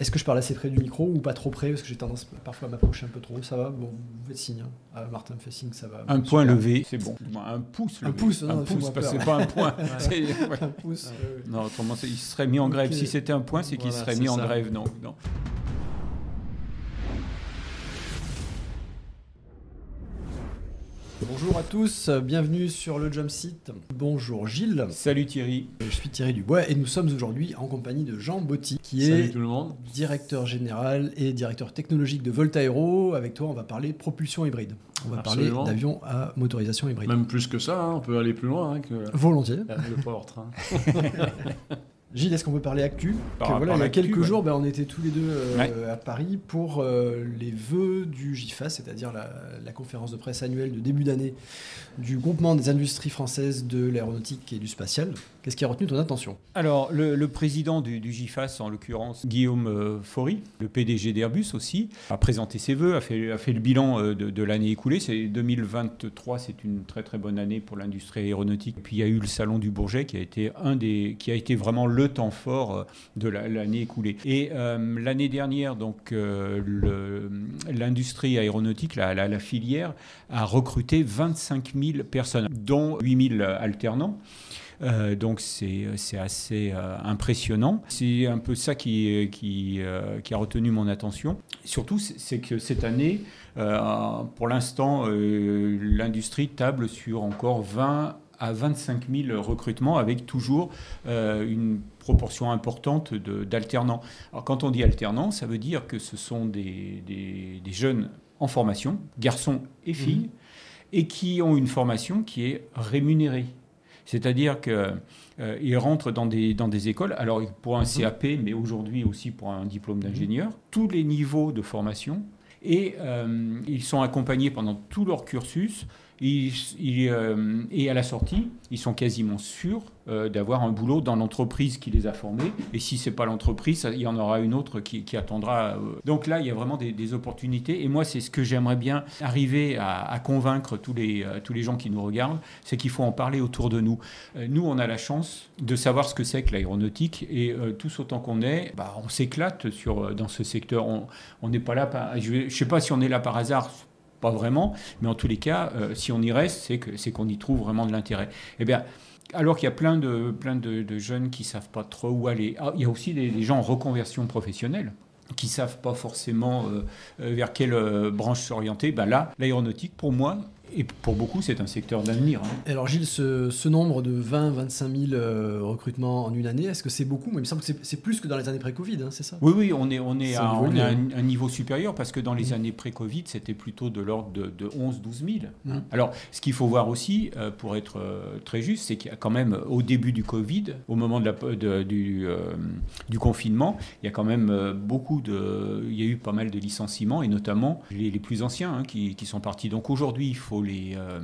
Est-ce que je parle assez près du micro ou pas trop près? Parce que j'ai tendance parfois à m'approcher un peu trop. Ça va? Bon, vous faites signe. hein. Ah, Martin me fait signe, ça va. Un Bon, point super. levé, c'est bon. Un pouce Un levé. pouce, un non, pouce, fais-moi parce que c'est pas un point. Ouais. Un pouce. euh, Non, autrement, il serait mis en grève. Ok. Si c'était un point, c'est qu'il Voilà, serait mis en grève. Non, non. Bonjour à tous, bienvenue sur le Jump Site. Bonjour Gilles, Salut Thierry. je suis Thierry Dubois et nous sommes aujourd'hui en compagnie de Jean Botti qui Salut est tout le monde. directeur général et directeur technologique de Voltaero. Avec toi, on va parler propulsion hybride. On va Absolument. parler d'avions à motorisation hybride. Même plus que ça, hein, on peut aller plus loin hein, que Volontiers. le powertrain. Gilles, est-ce qu'on peut parler actu Par Que voilà, Il y a quelques ouais. jours, ben, on était tous les deux euh, Ouais. à Paris pour euh, les vœux du GIFAS, c'est-à-dire la, la conférence de presse annuelle de début d'année du groupement des industries françaises de l'aéronautique et du spatial. Qu'est-ce qui a retenu ton attention? Alors, le, le président du, du GIFAS, en l'occurrence Guillaume euh, Faury, le PDG d'Airbus aussi, a présenté ses voeux, a fait, a fait le bilan euh, de, de l'année écoulée. C'est 2023, c'est une très très bonne année pour l'industrie aéronautique. Puis il y a eu le salon du Bourget qui a été un des, qui a été vraiment le temps fort euh, de la- l'année écoulée. Et euh, l'année dernière, donc euh, le- l'industrie aéronautique, la, filière, a recruté 25 000 personnes, dont 8 000 alternants. Donc c'est assez impressionnant. C'est un peu ça qui, qui, a retenu mon attention. Surtout, c'est que cette année, pour l'instant, l'industrie table sur encore 20 à 25 000 recrutements avec toujours une proportion importante d'alternants. Alors quand on dit alternants, ça veut dire que ce sont des, des- des jeunes en formation, garçons et filles, et qui ont une formation qui est rémunérée. C'est-à-dire qu'ils rentrent dans des, dans des écoles, alors pour un CAP, mais aujourd'hui aussi pour un diplôme d'ingénieur, tous les niveaux de formation, et euh, ils sont accompagnés pendant tout leur cursus, euh, et à la sortie, ils sont quasiment sûrs euh, d'avoir un boulot dans l'entreprise qui les a formés, et si c'est pas l'entreprise, il y en aura une autre qui, attendra. euh. Donc là, il y a vraiment des, opportunités, et moi, c'est ce que j'aimerais bien arriver à, convaincre tous les, tous les gens qui nous regardent, c'est qu'il faut en parler autour de nous. Nous, on a la chance de savoir ce que c'est que l'aéronautique et tous autant qu'on est, bah, on s'éclate dans ce secteur. On n'est pas là, je ne sais pas si on est là par hasard, pas vraiment, mais en tous les cas, euh, si on y reste, c'est que- c'est qu'on y trouve vraiment de l'intérêt. Eh bien, alors qu'il y a plein de, jeunes qui savent pas trop où aller. Ah, il y a aussi des, gens en reconversion professionnelle qui savent pas forcément euh, euh, vers quelle branche s'orienter. Ben là, l'aéronautique, pour moi, et pour beaucoup, c'est un secteur d'avenir. hein. Alors Gilles, ce, ce nombre de 20-25 000 euh, recrutements en une année, est-ce que c'est beaucoup? Moi, Il me semble que c'est- plus que dans les années pré-Covid, hein, c'est ça? Oui, oui, on est, on est, à, on est à un, niveau supérieur parce que dans les Mhm. années pré-Covid, c'était plutôt de l'ordre de, de 11-12 000. Mhm. Alors, ce qu'il faut voir aussi, euh, pour être euh, très juste, c'est qu'il y a quand même, au début du Covid, au moment de la, de- du, euh, du confinement, il y a quand même beaucoup de. Il y a eu pas mal de licenciements et notamment les, les plus anciens hein, qui, qui sont partis. Donc aujourd'hui, il faut les. euh,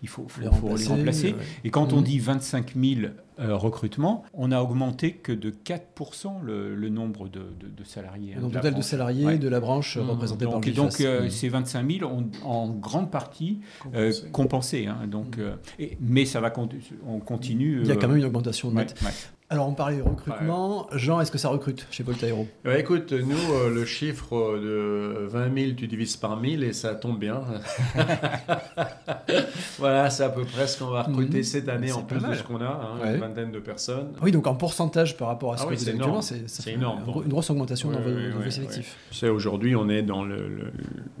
il faut, faut- Les faut les remplacer. ouais. Et quand on Mhm. dit 25 000 euh, recrutements, on a augmenté que de 4% le, le nombre de, de- de salariés. Le hein, nombre total de salariés Ouais. de la branche Mmh. représentée par Donc, le donc euh, Mmh. ces 25 000 ont en grande partie euh, Compensé. compensé. hein. donc, euh, et- mais ça va on continue. Il y a quand même une augmentation ouais, nette. ouais. Alors on parlait recrutement. Jean, est-ce que ça recrute chez Voltaero Ouais, écoute, nous, euh, le chiffre de 20 000, tu divises par 1000 et ça tombe bien. voilà, c'est à peu près ce qu'on va recruter Mhm. cette année en plus de ce qu'on a, hein, Ouais. une vingtaine de personnes. Oui, donc en pourcentage par rapport à ce Ah que oui, vous c'est avez actuellement, énorme. c'est énorme. une grosse augmentation dans vos, effectifs. Tu sais, aujourd'hui, on est dans le, le-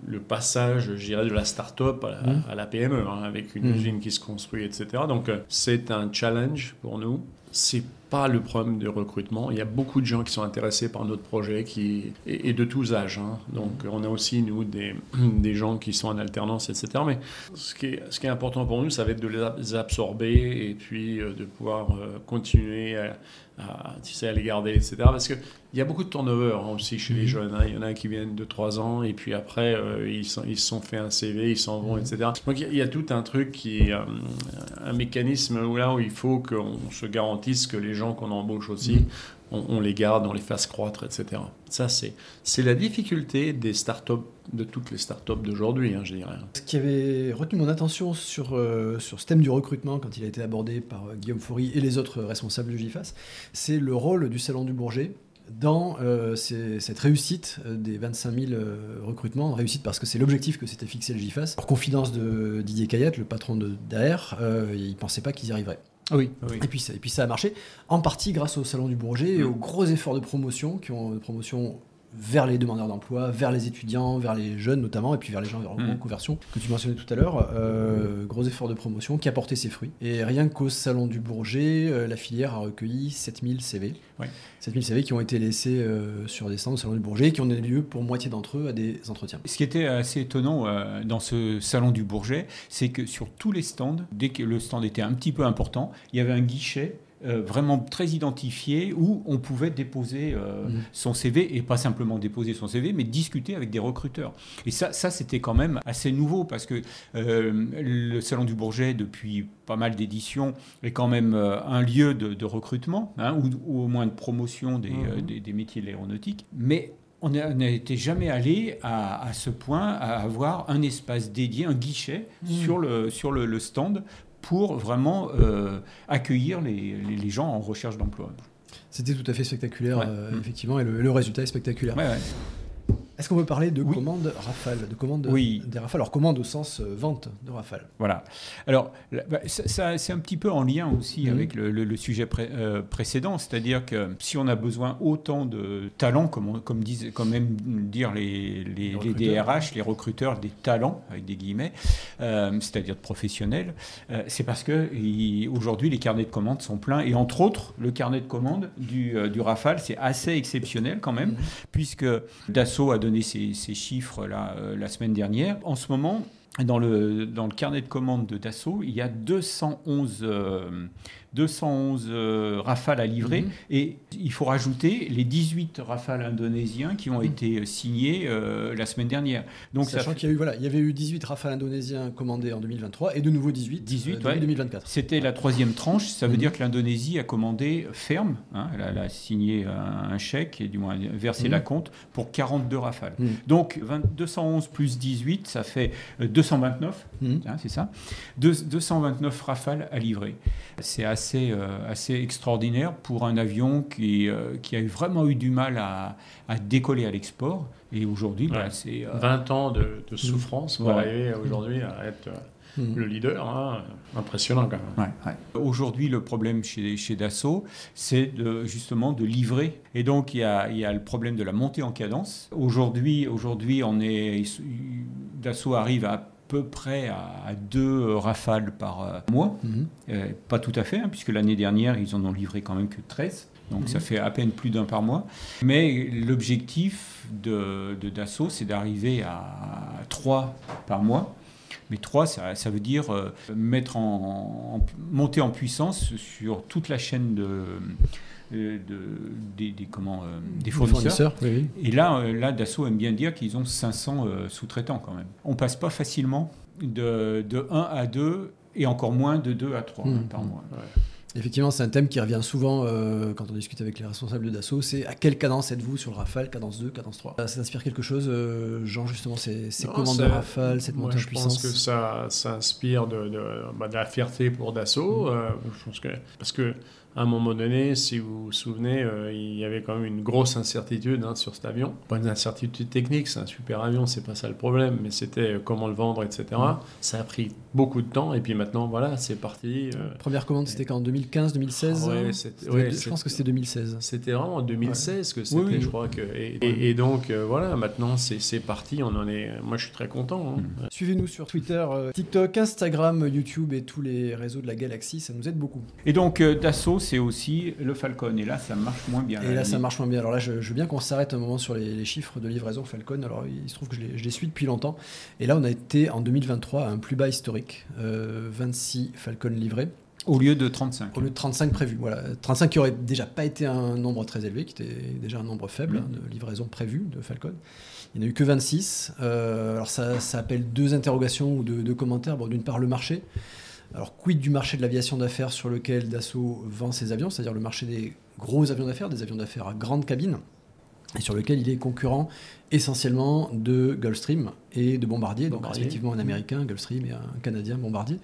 le passage, je dirais, de la start-up à la, Mhm. à la PME, hein, avec une Mhm. usine qui se construit, etc. Donc, euh, c'est un challenge pour nous. C'est pas le problème de recrutement. Il y a beaucoup de gens qui sont intéressés par notre projet qui, et, de tous âges. hein. Donc, on a aussi, nous, des, des gens qui sont en alternance, etc. Mais ce qui est, ce qui est important pour nous, ça va être de les absorber et puis euh, de pouvoir euh, continuer à, à, tu sais, à les garder, etc. Parce qu'il y a beaucoup de turnover hein, aussi chez les Mhm. jeunes. hein. Il y en a qui viennent de 3 ans et puis après, euh, ils, sont- ils se sont fait un CV, ils s'en vont, Mhm. etc. Donc il y a- il y, a tout un truc qui est euh, un mécanisme où là où il faut qu'on se garantisse que les gens qu'on embauche aussi, on, les garde, on les fasse croître, etc. Ça, c'est la difficulté des startups, de toutes les startups d'aujourd'hui, hein, je dirais. Ce qui avait retenu mon attention sur, euh, ce thème du recrutement quand il a été abordé par euh, Guillaume Faury et les autres responsables du GIFAS, c'est le rôle du Salon du Bourget dans euh, cette réussite des 25 000 euh, recrutements. Réussite parce que c'est l'objectif que s'était fixé le GIFAS. En confidence de Didier Cayette, le patron de euh, il ne pensait pas qu'ils y arriveraient. Oui, oui. Et puis, ça, et puis ça a marché, en partie grâce au Salon du Bourget et Mm. aux gros efforts de promotion, qui ont de promotion vers les demandeurs d'emploi, vers les étudiants, vers les jeunes notamment, et puis vers les gens en Mm. reconversion, que tu mentionnais tout à l'heure. Euh, gros efforts de promotion qui a porté ses fruits. Et rien qu'au Salon du Bourget, euh, la filière a recueilli 7000 CV. Ouais. 7000 CV qui ont été laissés euh, sur des stands au Salon du Bourget et qui ont donné lieu pour moitié d'entre eux à des entretiens. Ce qui était assez étonnant dans ce salon du Bourget, c'est que sur tous les stands, dès que le stand était un petit peu important, il y avait un guichet euh, vraiment très identifié où on pouvait déposer euh, Mhm. son CV et pas simplement déposer son CV, mais discuter avec des recruteurs. Et ça, ça c'était quand même assez nouveau parce que euh, le salon du Bourget, depuis pas mal d'éditions, est quand même un lieu de, de recrutement hein, ou, ou au moins de promotion des, Mhm. des- des métiers de l'aéronautique. Mais on n'était jamais allé à, à ce point à avoir un espace dédié, un guichet Mhm. sur, le, sur le, le stand pour vraiment euh, accueillir les, les- les gens en recherche d'emploi. C'était tout à fait spectaculaire, Ouais. euh, effectivement, et le, le résultat est spectaculaire. Ouais, ouais. Est-ce qu'on peut parler de Oui. commandes Rafale, de commandes Oui. des Rafales Alors commande au sens euh, vente de Rafale. Voilà. Alors, là, bah, ça, ça, c'est un petit peu en lien aussi Mhm. avec le, le- le sujet pré- euh, précédent, c'est-à-dire que si on a besoin autant de talents, comme, on- comme disent, comme aiment dire les, les, Les les. DRH, les recruteurs, des talents avec des guillemets, euh, c'est-à-dire de professionnels, c'est parce que il- aujourd'hui les carnets de commandes sont pleins et entre autres le carnet de commandes du, du Rafale, c'est assez exceptionnel quand même Mhm. puisque Dassault a donné ces, chiffres là, euh, la semaine dernière. En ce moment, dans le, dans le carnet de commandes de Dassault, il y a 211, euh, 211 euh, rafales à livrer Mhm. et il faut rajouter les 18 rafales indonésiens qui ont Mhm. été signés euh, la semaine dernière. Donc Sachant fait- qu'il y, a eu, voilà, il y avait eu 18 Rafales indonésiens commandés en 2023 et de nouveau 18, 18, euh, début ouais. 2024. C'était la troisième tranche. Ça veut Mhm. dire que l'Indonésie a commandé ferme. hein, elle, a, elle a signé un, un chèque et du moins versé la compte pour 42 rafales. Donc 20 211 plus 18, ça fait euh, 229. Mhm. hein, c'est ça Deux- 229 rafales à livrer. C'est assez, euh, assez extraordinaire pour un avion qui, euh, qui a vraiment eu du mal à, à décoller à l'export. Et aujourd'hui, bah, c'est. euh, 20 ans de, de souffrance pour Ouais. arriver aujourd'hui à être euh, Mhm. le leader. hein. Impressionnant quand même. Ouais, ouais. Aujourd'hui, le problème chez, chez Dassault, c'est de, justement de livrer. Et donc, il y, a, il y a le problème de la montée en cadence. Aujourd'hui, aujourd'hui on est, Dassault arrive à peu près à, deux rafales par euh, mois. Mhm. Euh, pas tout à fait, hein, puisque l'année dernière, ils en ont livré quand même que 13. Donc ça Mhm. fait à peine plus d'un par mois. Mais l'objectif de, de Dassault, c'est d'arriver à 3 par mois. Mais 3, ça, ça veut dire euh, mettre en, en- monter en puissance sur toute la chaîne de, de- des, des- comment, euh, des fournisseurs. oui. Et là, euh, là Dassault aime bien dire qu'ils ont 500 euh, sous-traitants quand même. On passe pas facilement de, de 1 à 2 et encore moins de 2 à 3 Mhm. par mois. Effectivement, c'est un thème qui revient souvent euh, quand on discute avec les responsables de Dassault. C'est à quelle cadence êtes-vous sur le Rafale Cadence 2, cadence 3 Ça t'inspire quelque chose, euh, Jean, justement, ces, ces Non, commandes de Rafale, cette montée en je puissance pense que ça, ça inspire de, de- bah, de la fierté pour Dassault. euh, je pense que, parce que à un moment donné, si vous vous souvenez, euh, il y avait quand même une grosse incertitude hein, sur cet avion. Pas une incertitude technique, c'est un super avion, c'est pas ça le problème, mais c'était euh, comment le vendre, etc. Ça a pris beaucoup de temps, et puis maintenant, voilà, c'est parti. euh, Première commande, c'était quand 2015, 2016 Ah ouais, hein? c'était- C'était- ouais, Je pense que c'était 2016. C'était vraiment en 2016 que c'était, Oui, oui. je crois que. Et, et- et donc, euh, voilà, maintenant, c'est c'est parti, on en est. Moi, je suis très content. hein. Suivez-nous sur Twitter, euh, TikTok, Instagram, YouTube et tous les réseaux de la galaxie, ça nous aide beaucoup. Et donc euh, Dassault, c'est aussi le Falcon. Et là, ça marche moins bien. Et là, ça marche moins bien. Alors là, je, je veux bien qu'on s'arrête un moment sur les, les chiffres de livraison Falcon. Alors, il se trouve que je les, je les suis depuis longtemps. Et là, on a été en 2023 à un plus bas historique. Euh, 26 Falcon livrés, Au lieu de 35. au lieu de 35 prévus. Voilà. 35 qui aurait déjà pas été un nombre très élevé, qui était déjà un nombre faible Mhm. hein, de livraison prévue de Falcon. Il n'y en a eu que 26. Euh, alors, ça, ça appelle deux interrogations ou deux, deux commentaires. Bon, D'une part, le marché. Alors, quid du marché de l'aviation d'affaires sur lequel Dassault vend ses avions, c'est-à-dire le marché des gros avions d'affaires, des avions d'affaires à grande cabine, et sur lequel il est concurrent essentiellement de Gulfstream et de Bombardier, donc respectivement un américain, Gulfstream, et un canadien, Bombardier.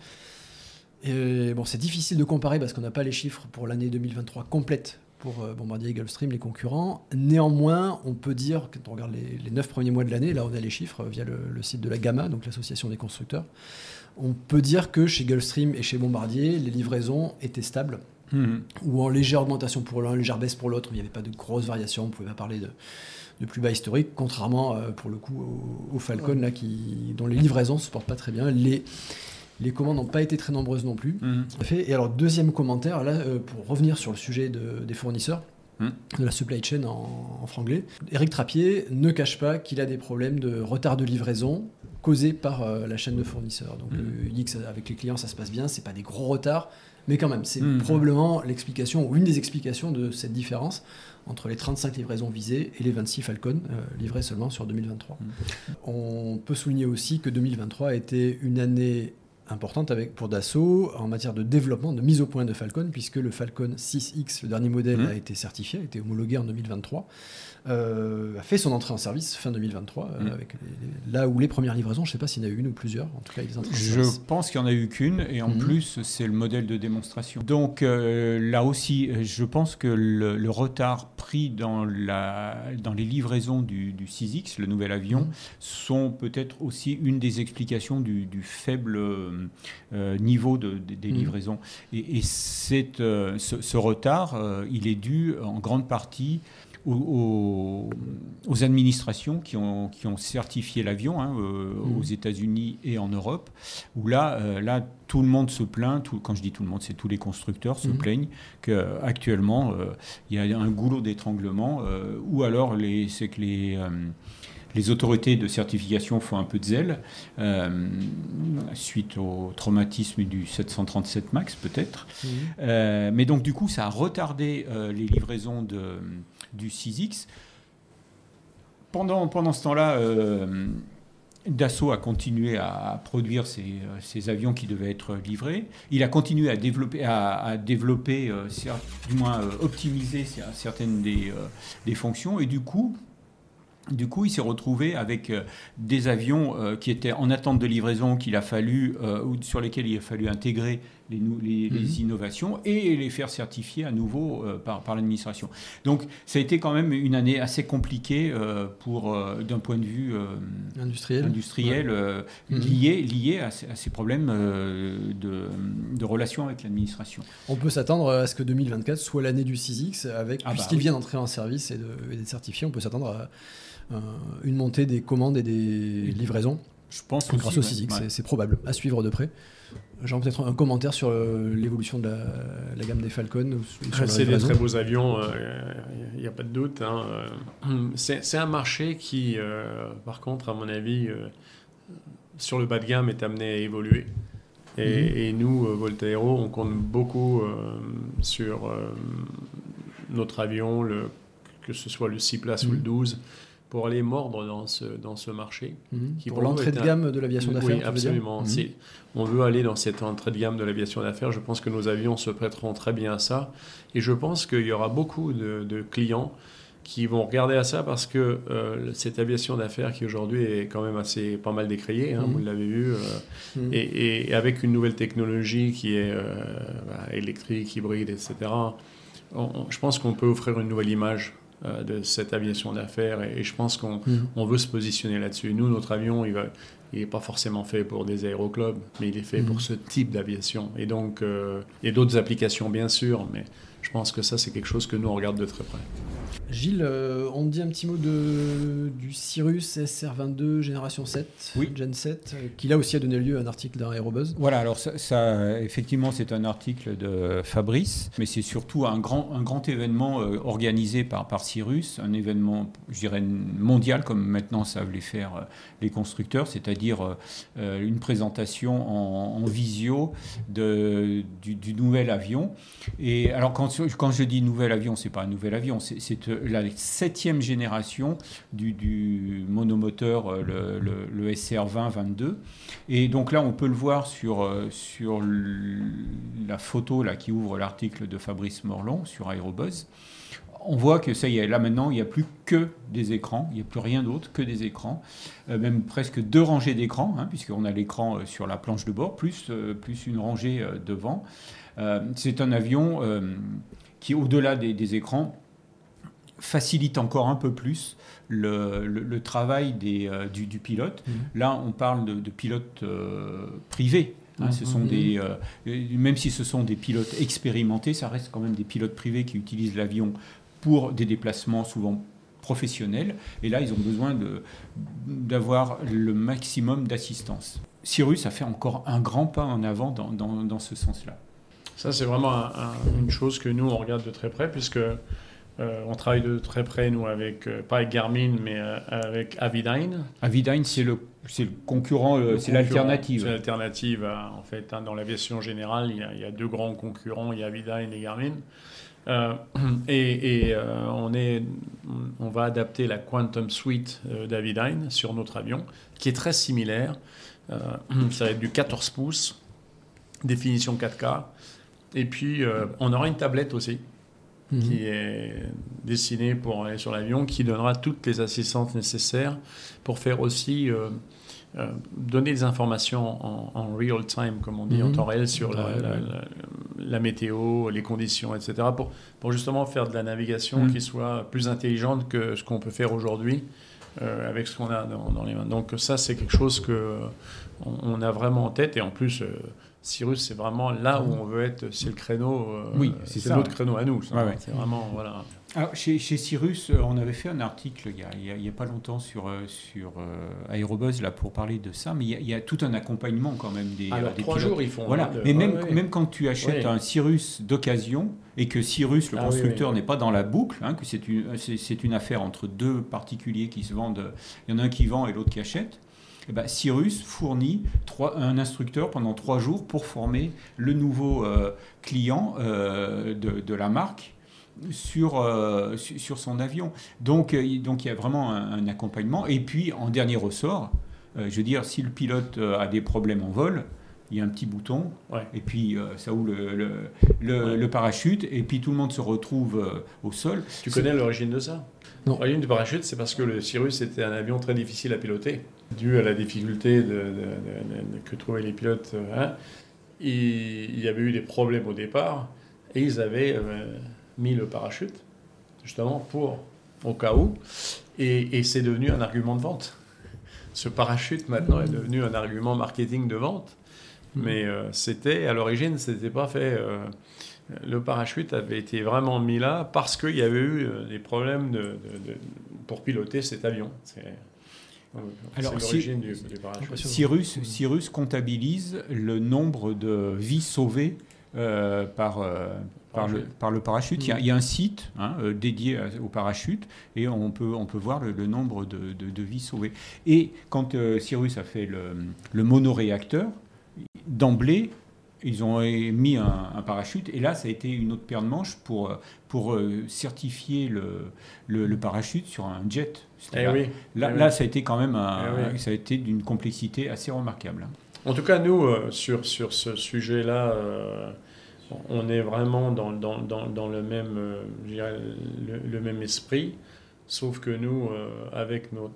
Et bon, c'est difficile de comparer parce qu'on n'a pas les chiffres pour l'année 2023 complète pour Bombardier et Gulfstream, les concurrents. Néanmoins, on peut dire, quand on regarde les, neuf premiers mois de l'année, là on a les chiffres via le, le site de la GAMA, donc l'association des constructeurs, on peut dire que chez Gulfstream et chez Bombardier, les livraisons étaient stables Mhm. ou en légère augmentation pour l'un, légère baisse pour l'autre. Il n'y avait pas de grosses variations. On ne pouvait pas parler de, plus bas historique, contrairement euh, pour le coup au, Falcon, là, qui, dont les livraisons ne se portent pas très bien. Les, les commandes n'ont pas été très nombreuses non plus. Mhm. Et alors, deuxième commentaire, là, euh, pour revenir sur le sujet des fournisseurs, de la supply chain en, franglais. Eric Trappier ne cache pas qu'il a des problèmes de retard de livraison causés par euh, la chaîne de fournisseurs. Donc il dit que avec les clients ça se passe bien, c'est pas des gros retards, mais quand même, c'est hmm. probablement l'explication, ou une des explications de cette différence entre les 35 livraisons visées et les 26 Falcon euh, livrés seulement sur 2023. Hmm. On peut souligner aussi que 2023 a été une année importante avec, pour Dassault en matière de développement, de mise au point de Falcon, puisque le Falcon 6X, le dernier modèle, hmm. a été certifié, a été homologué en 2023. Euh, a fait son entrée en service fin 2023, euh, mm. là où les premières livraisons, je ne sais pas s'il y en a eu une ou plusieurs, en tout cas Je pense qu'il n'y en a eu qu'une, et en mm. plus c'est le modèle de démonstration. Donc euh, là aussi, je pense que le, retard pris dans, la, dans les livraisons du, 6X, le nouvel avion, mm. sont peut-être aussi une des explications du, faible niveau de, des livraisons. Et, et ce, ce, retard, il est dû en grande partie aux, administrations qui ont, qui ont certifié l'avion hein, euh, mmh. aux États-Unis et en Europe, où là, euh, là tout le monde se plaint, tout, quand je dis tout le monde, c'est tous les constructeurs se mmh. plaignent qu'actuellement, euh, il y a un goulot d'étranglement, ou alors c'est que les les autorités de certification font un peu de zèle, euh, suite au traumatisme du 737 MAX peut-être. Euh, mais donc du coup, ça a retardé euh, les livraisons de, du 6X. Pendant, pendant ce temps-là, Dassault a continué à produire ces, avions qui devaient être livrés. Il a continué à développer, à, développer du moins optimiser certaines des, des fonctions. Et du coup, du coup, il s'est retrouvé avec euh, des avions euh, qui étaient en attente de livraison, qu'il a fallu, euh, ou sur lesquels il a fallu intégrer les, mhm. innovations et les faire certifier à nouveau par, l'administration. Donc, ça a été quand même une année assez compliquée pour, d'un point de vue industriel, industriel mhm. lié, lié à, ces problèmes de, de relations avec l'administration. On peut s'attendre à ce que 2024 soit l'année du 6X, avec, ah bah puisqu'il vient d'entrer en service et d'être certifié, on peut s'attendre à euh, une montée des commandes et des livraisons. Je pense grâce aussi, au c'est probable, à suivre de près. J'ai peut-être un commentaire sur euh, l'évolution de la, gamme des Falcon. C'est des très beaux avions, il n'y a pas de doute. Hein. C'est un marché qui, euh, par contre, à mon avis, sur le bas de gamme, est amené à évoluer. Et, mhm. nous, Voltaero, on compte beaucoup sur notre avion, le, que ce soit le 6 places ou le 12. Pour aller mordre dans ce, dans ce marché. Mhm. Qui pour, l'entrée de gamme de l'aviation d'affaires Oui, absolument. Mhm. On veut aller dans cette entrée de gamme de l'aviation d'affaires. Je pense que nos avions se prêteront très bien à ça. Et je pense qu'il y aura beaucoup de, clients qui vont regarder à ça parce que euh, cette aviation d'affaires qui aujourd'hui est quand même assez pas mal décriée, hein, mhm. vous l'avez vu, euh, et, avec une nouvelle technologie qui est euh, bah, électrique, hybride, etc., je pense qu'on peut offrir une nouvelle image de cette aviation d'affaires et, je pense qu'on mhm. veut se positionner là-dessus. Nous, notre avion, il n'est pas forcément fait pour des aéroclubs, mais il est fait pour mhm. ce type d'aviation. Et donc, euh, et d'autres applications, bien sûr, mais je pense que ça, c'est quelque chose que nous, on regarde de très près. Gilles, euh, on dit un petit mot de, du Cirrus SR22 génération 7, oui. Gen 7, euh, qui là aussi a donné lieu à un article d'un Aerobuzz. Voilà, alors ça, effectivement, c'est un article de Fabrice, mais c'est surtout un grand, un grand événement euh, organisé par, par Cirrus, un événement, je dirais, mondial, comme maintenant savent les faire les constructeurs, c'est-à-dire une présentation en, visio de, du, du, nouvel avion. Et alors, quand, quand je dis nouvel avion, c'est pas un nouvel avion, c'est la septième génération du, monomoteur, euh, le, SR20-22. Et donc là, on peut le voir sur, euh, sur la photo là, qui ouvre l'article de Fabrice Morlon sur Aerobuzz. On voit que ça là maintenant, il n'y a plus que des écrans, il n'y a plus rien d'autre que des écrans, euh, même presque deux rangées d'écrans, hein, puisqu'on a l'écran sur la planche de bord, plus, plus une rangée devant. C'est un avion qui au-delà des, écrans, facilite encore un peu plus le, travail des, du, pilote. Mmh. Là, on parle de, pilotes privés. Hein, ce sont mmh. des, même si ce sont des pilotes expérimentés, ça reste quand même des pilotes privés qui utilisent l'avion pour des déplacements souvent professionnels. Et là, ils ont besoin d'avoir le maximum d'assistance. Cyrus a fait encore un grand pas en avant dans, dans, ce sens-là. Ça, c'est vraiment une chose que nous, on regarde de très près, puisque euh, on travaille de très près, nous, avec, euh, pas avec Garmin, mais euh, avec Avidyne. Avidyne, c'est le, le concurrent, c'est l'alternative. C'est l'alternative, en fait. Hein, dans l'aviation générale, il y, a, il y, a, deux grands concurrents, il y a Avidyne et Garmin. et, on, est, on va adapter la Quantum Suite d'Avidyne sur notre avion, qui est très similaire. Ça va être du 14 pouces, définition 4K. Et puis, euh, on aura une tablette aussi mhm. qui est dessinée pour aller sur l'avion, qui donnera toutes les assistances nécessaires pour faire aussi euh, donner des informations en, real time, comme on dit, en mhm. temps réel sur la, météo, les conditions, etc., pour, pour justement faire de la navigation mhm. qui soit plus intelligente que ce qu'on peut faire aujourd'hui euh, avec ce qu'on a dans, les mains. Donc ça, c'est quelque chose que on, a vraiment en tête. Et en plus, euh, Cyrus, c'est vraiment là où on veut être. C'est le créneau. Euh, oui, c'est notre créneau à nous. C'est vraiment voilà. Alors, chez, Cyrus, on avait fait un article il n'y a, pas longtemps sur, sur Aérobuzz là, pour parler de ça, mais il y, a, tout un accompagnement quand même des, Alors, trois jours, ils font. Voilà, mais même, même quand tu achètes un Cyrus d'occasion, et que Cyrus, le ah constructeur, n'est pas dans la boucle, hein, que c'est une, c'est, une affaire entre deux particuliers qui se vendent, il y en a un qui vend et l'autre qui achète, eh ben, Cyrus fournit trois, un instructeur pendant trois jours pour former le nouveau euh, client euh, de, de, la marque sur, euh, sur son avion. Donc, donc il y a vraiment un, accompagnement. Et puis, en dernier ressort, je veux dire, si le pilote a des problèmes en vol, il y a un petit bouton, et puis ça ouvre le, le, parachute, et puis tout le monde se retrouve au sol. Tu connais l'origine de ça? L'origine du parachute, c'est parce que le Cyrus était un avion très difficile à piloter, dû à la difficulté de, que trouvaient les pilotes. Euh, hein. il y avait eu des problèmes au départ, et ils avaient mis le parachute, justement, pour, au cas où, et, et c'est devenu un argument de vente. Ce parachute, maintenant, est devenu un argument marketing de vente. Mais euh, c'était, à l'origine, c'était pas fait. Euh, le parachute avait été vraiment mis là parce qu'il y avait eu euh, des problèmes de, pour piloter cet avion. Alors, l'origine du, parachute. Cyrus, Cyrus comptabilise le nombre de vies sauvées par, par, le, par, le, parachute. Il, y a, un site hein, dédié au parachute et on peut, on peut voir le, nombre de, de, vies sauvées. Et quand Cyrus a fait le, le monoréacteur, d'emblée, ils ont mis un, parachute. Et là, ça a été une autre paire de manches pour, pour euh, certifier le, le, parachute sur un jet. Eh là, là, ça a été quand même eh ça a été d'une complexité assez remarquable. En tout cas, nous, euh, sur, sur ce sujet-là, euh, on est vraiment dans, dans, dans, dans le, même, le, même esprit. Sauf que nous, euh, avec nos.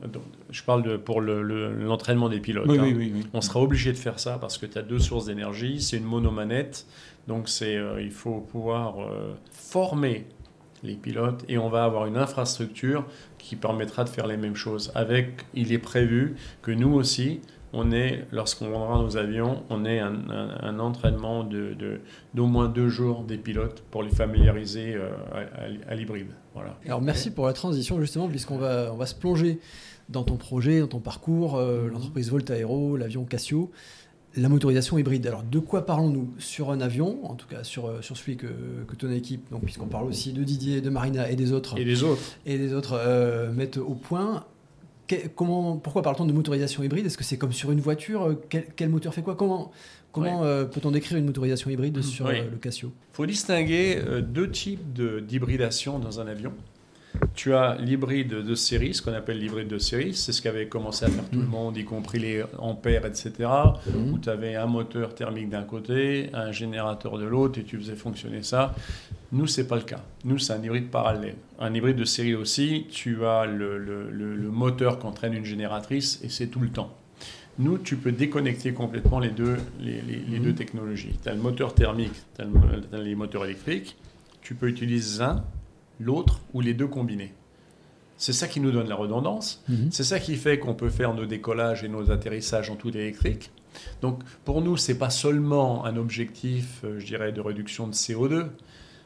Je parle de, pour l'entraînement des pilotes. Oui, hein. oui, oui, on sera obligé de faire ça parce que tu as deux sources d'énergie. C'est une monomanette. Donc c'est, euh, il faut pouvoir euh, former les pilotes et on va avoir une infrastructure qui permettra de faire les mêmes choses. Avec, il est prévu que nous aussi, on est, lorsqu'on vendra nos avions, on est un, entraînement de, d'au moins deux jours des pilotes pour les familiariser euh, à, l'hybride. Voilà. Alors merci pour la transition justement, puisqu'on va, on va se plonger dans ton projet, dans ton parcours, euh, mhm. l'entreprise Volt Aero, l'avion Casio, la motorisation hybride. Alors de quoi parlons-nous sur un avion, en tout cas sur, euh, sur celui que, que ton équipe, donc puisqu'on parle aussi de Didier, de Marina et des autres, et des autres, et des autres mettent au point? Comment, pourquoi parle-t-on de motorisation hybride? Est-ce que c'est comme sur une voiture? Euh, quel, moteur fait quoi? Comment, comment euh, peut-on décrire une motorisation hybride sur euh, le Casio? Il faut distinguer deux types d'hybridation dans un avion. Tu as l'hybride de série, ce qu'on appelle l'hybride de série, c'est ce qu'avait commencé à faire tout le mm. monde, y compris les ampères, etc., mm. où tu avais un moteur thermique d'un côté, un générateur de l'autre, et tu faisais fonctionner ça. Nous, ce n'est pas le cas. Nous, c'est un hybride parallèle. Un hybride de série aussi, tu as le, le, le, moteur qu'entraîne une génératrice, et c'est tout le temps. Nous, tu peux déconnecter complètement les deux, les, les, deux mm. technologies. Tu as le moteur thermique, tu as, les moteurs électriques, tu peux utiliser un, l'autre ou les deux combinés. C'est ça qui nous donne la redondance. Mhm. C'est ça qui fait qu'on peut faire nos décollages et nos atterrissages en tout électrique. Donc pour nous, c'est pas seulement un objectif, euh, je dirais, de réduction de CO2,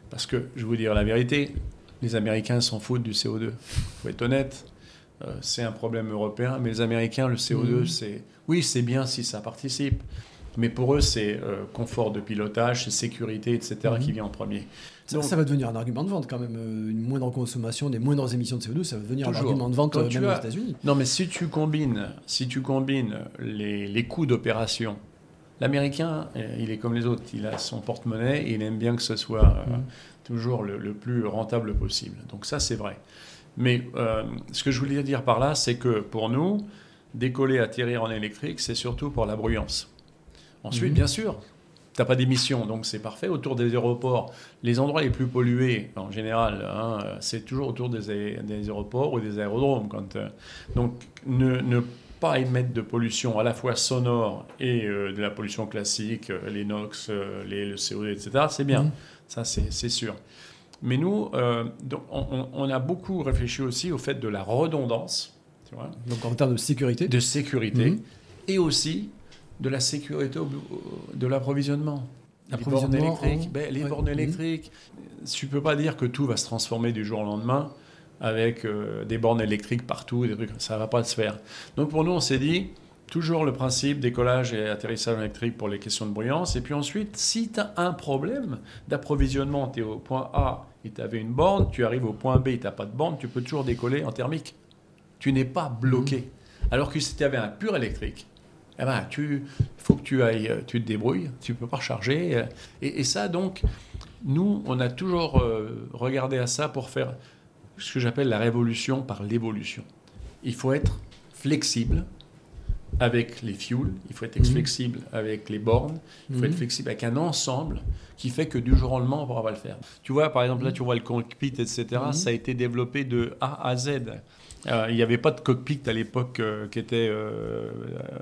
parce que je vais vous dire la vérité, les Américains s'en foutent du CO2. Faut être honnête. Euh, c'est un problème européen, mais les Américains, le CO2, Mhm. c'est oui, c'est bien si ça participe, mais pour eux, c'est euh, confort de pilotage, c'est sécurité, etc., Mhm. qui vient en premier. Ça, Donc- ça va devenir un argument de vente quand même. euh, Une moindre consommation, des moindres émissions de CO2, ça va devenir un argument de vente euh, même aux as- États-Unis. Non, mais si tu combines, si tu combines les, les coûts d'opération, l'Américain, euh, il est comme les autres, il a son porte-monnaie et il aime bien que ce soit euh, Mhm. toujours le, le plus rentable possible. Donc ça, c'est vrai. Mais euh, ce que je voulais dire par là, c'est que pour nous, décoller, atterrir en électrique, c'est surtout pour la bruyance. Ensuite, Mhm. bien sûr, tu n'as pas d'émissions, donc c'est parfait. Autour des aéroports, les endroits les plus pollués, en général, hein, c'est toujours autour des, aé- des aéroports ou des aérodromes. Quand, euh, donc, ne, ne pas émettre de pollution à la fois sonore et euh, de la pollution classique, euh, les NOx, euh, les, le CO2, etc., c'est bien. Mhm. Ça, c'est sûr. Mais nous, donc, on, a beaucoup réfléchi aussi au fait de la redondance, tu vois, Donc en termes de sécurité. de sécurité, Mhm. et aussi de la sécurité au- de l'approvisionnement. Les bornes électriques, en- ben, les ouais. bornes Mhm. électriques, tu peux pas dire que tout va se transformer du jour au lendemain avec euh, des bornes électriques partout, des trucs, ça va pas se faire. Donc pour nous, on s'est dit toujours le principe décollage et atterrissage électrique pour les questions de bruyance. Et puis ensuite, si tu as un problème d'approvisionnement, tu es au point A et tu avais une borne, tu arrives au point B et tu n'as pas de borne, tu peux toujours décoller en thermique. Tu n'es pas bloqué. Alors que si tu avais un pur électrique, eh ben, tu faut que tu ailles, euh, tu te débrouilles, tu peux pas recharger. euh, Et, et ça, donc, nous, on a toujours euh, regardé à ça pour faire ce que j'appelle la révolution par l'évolution. Il faut être flexible avec les fuels, il faut être Mhm. flexible avec les bornes, il faut Mhm. être flexible avec un ensemble qui fait que du jour au lendemain, on ne pourra pas le faire. Tu vois, par exemple, là, tu vois le cockpit, etc., Mhm. ça a été développé de A à Z. Euh, il n'y avait pas de cockpit à l'époque euh, qui était euh,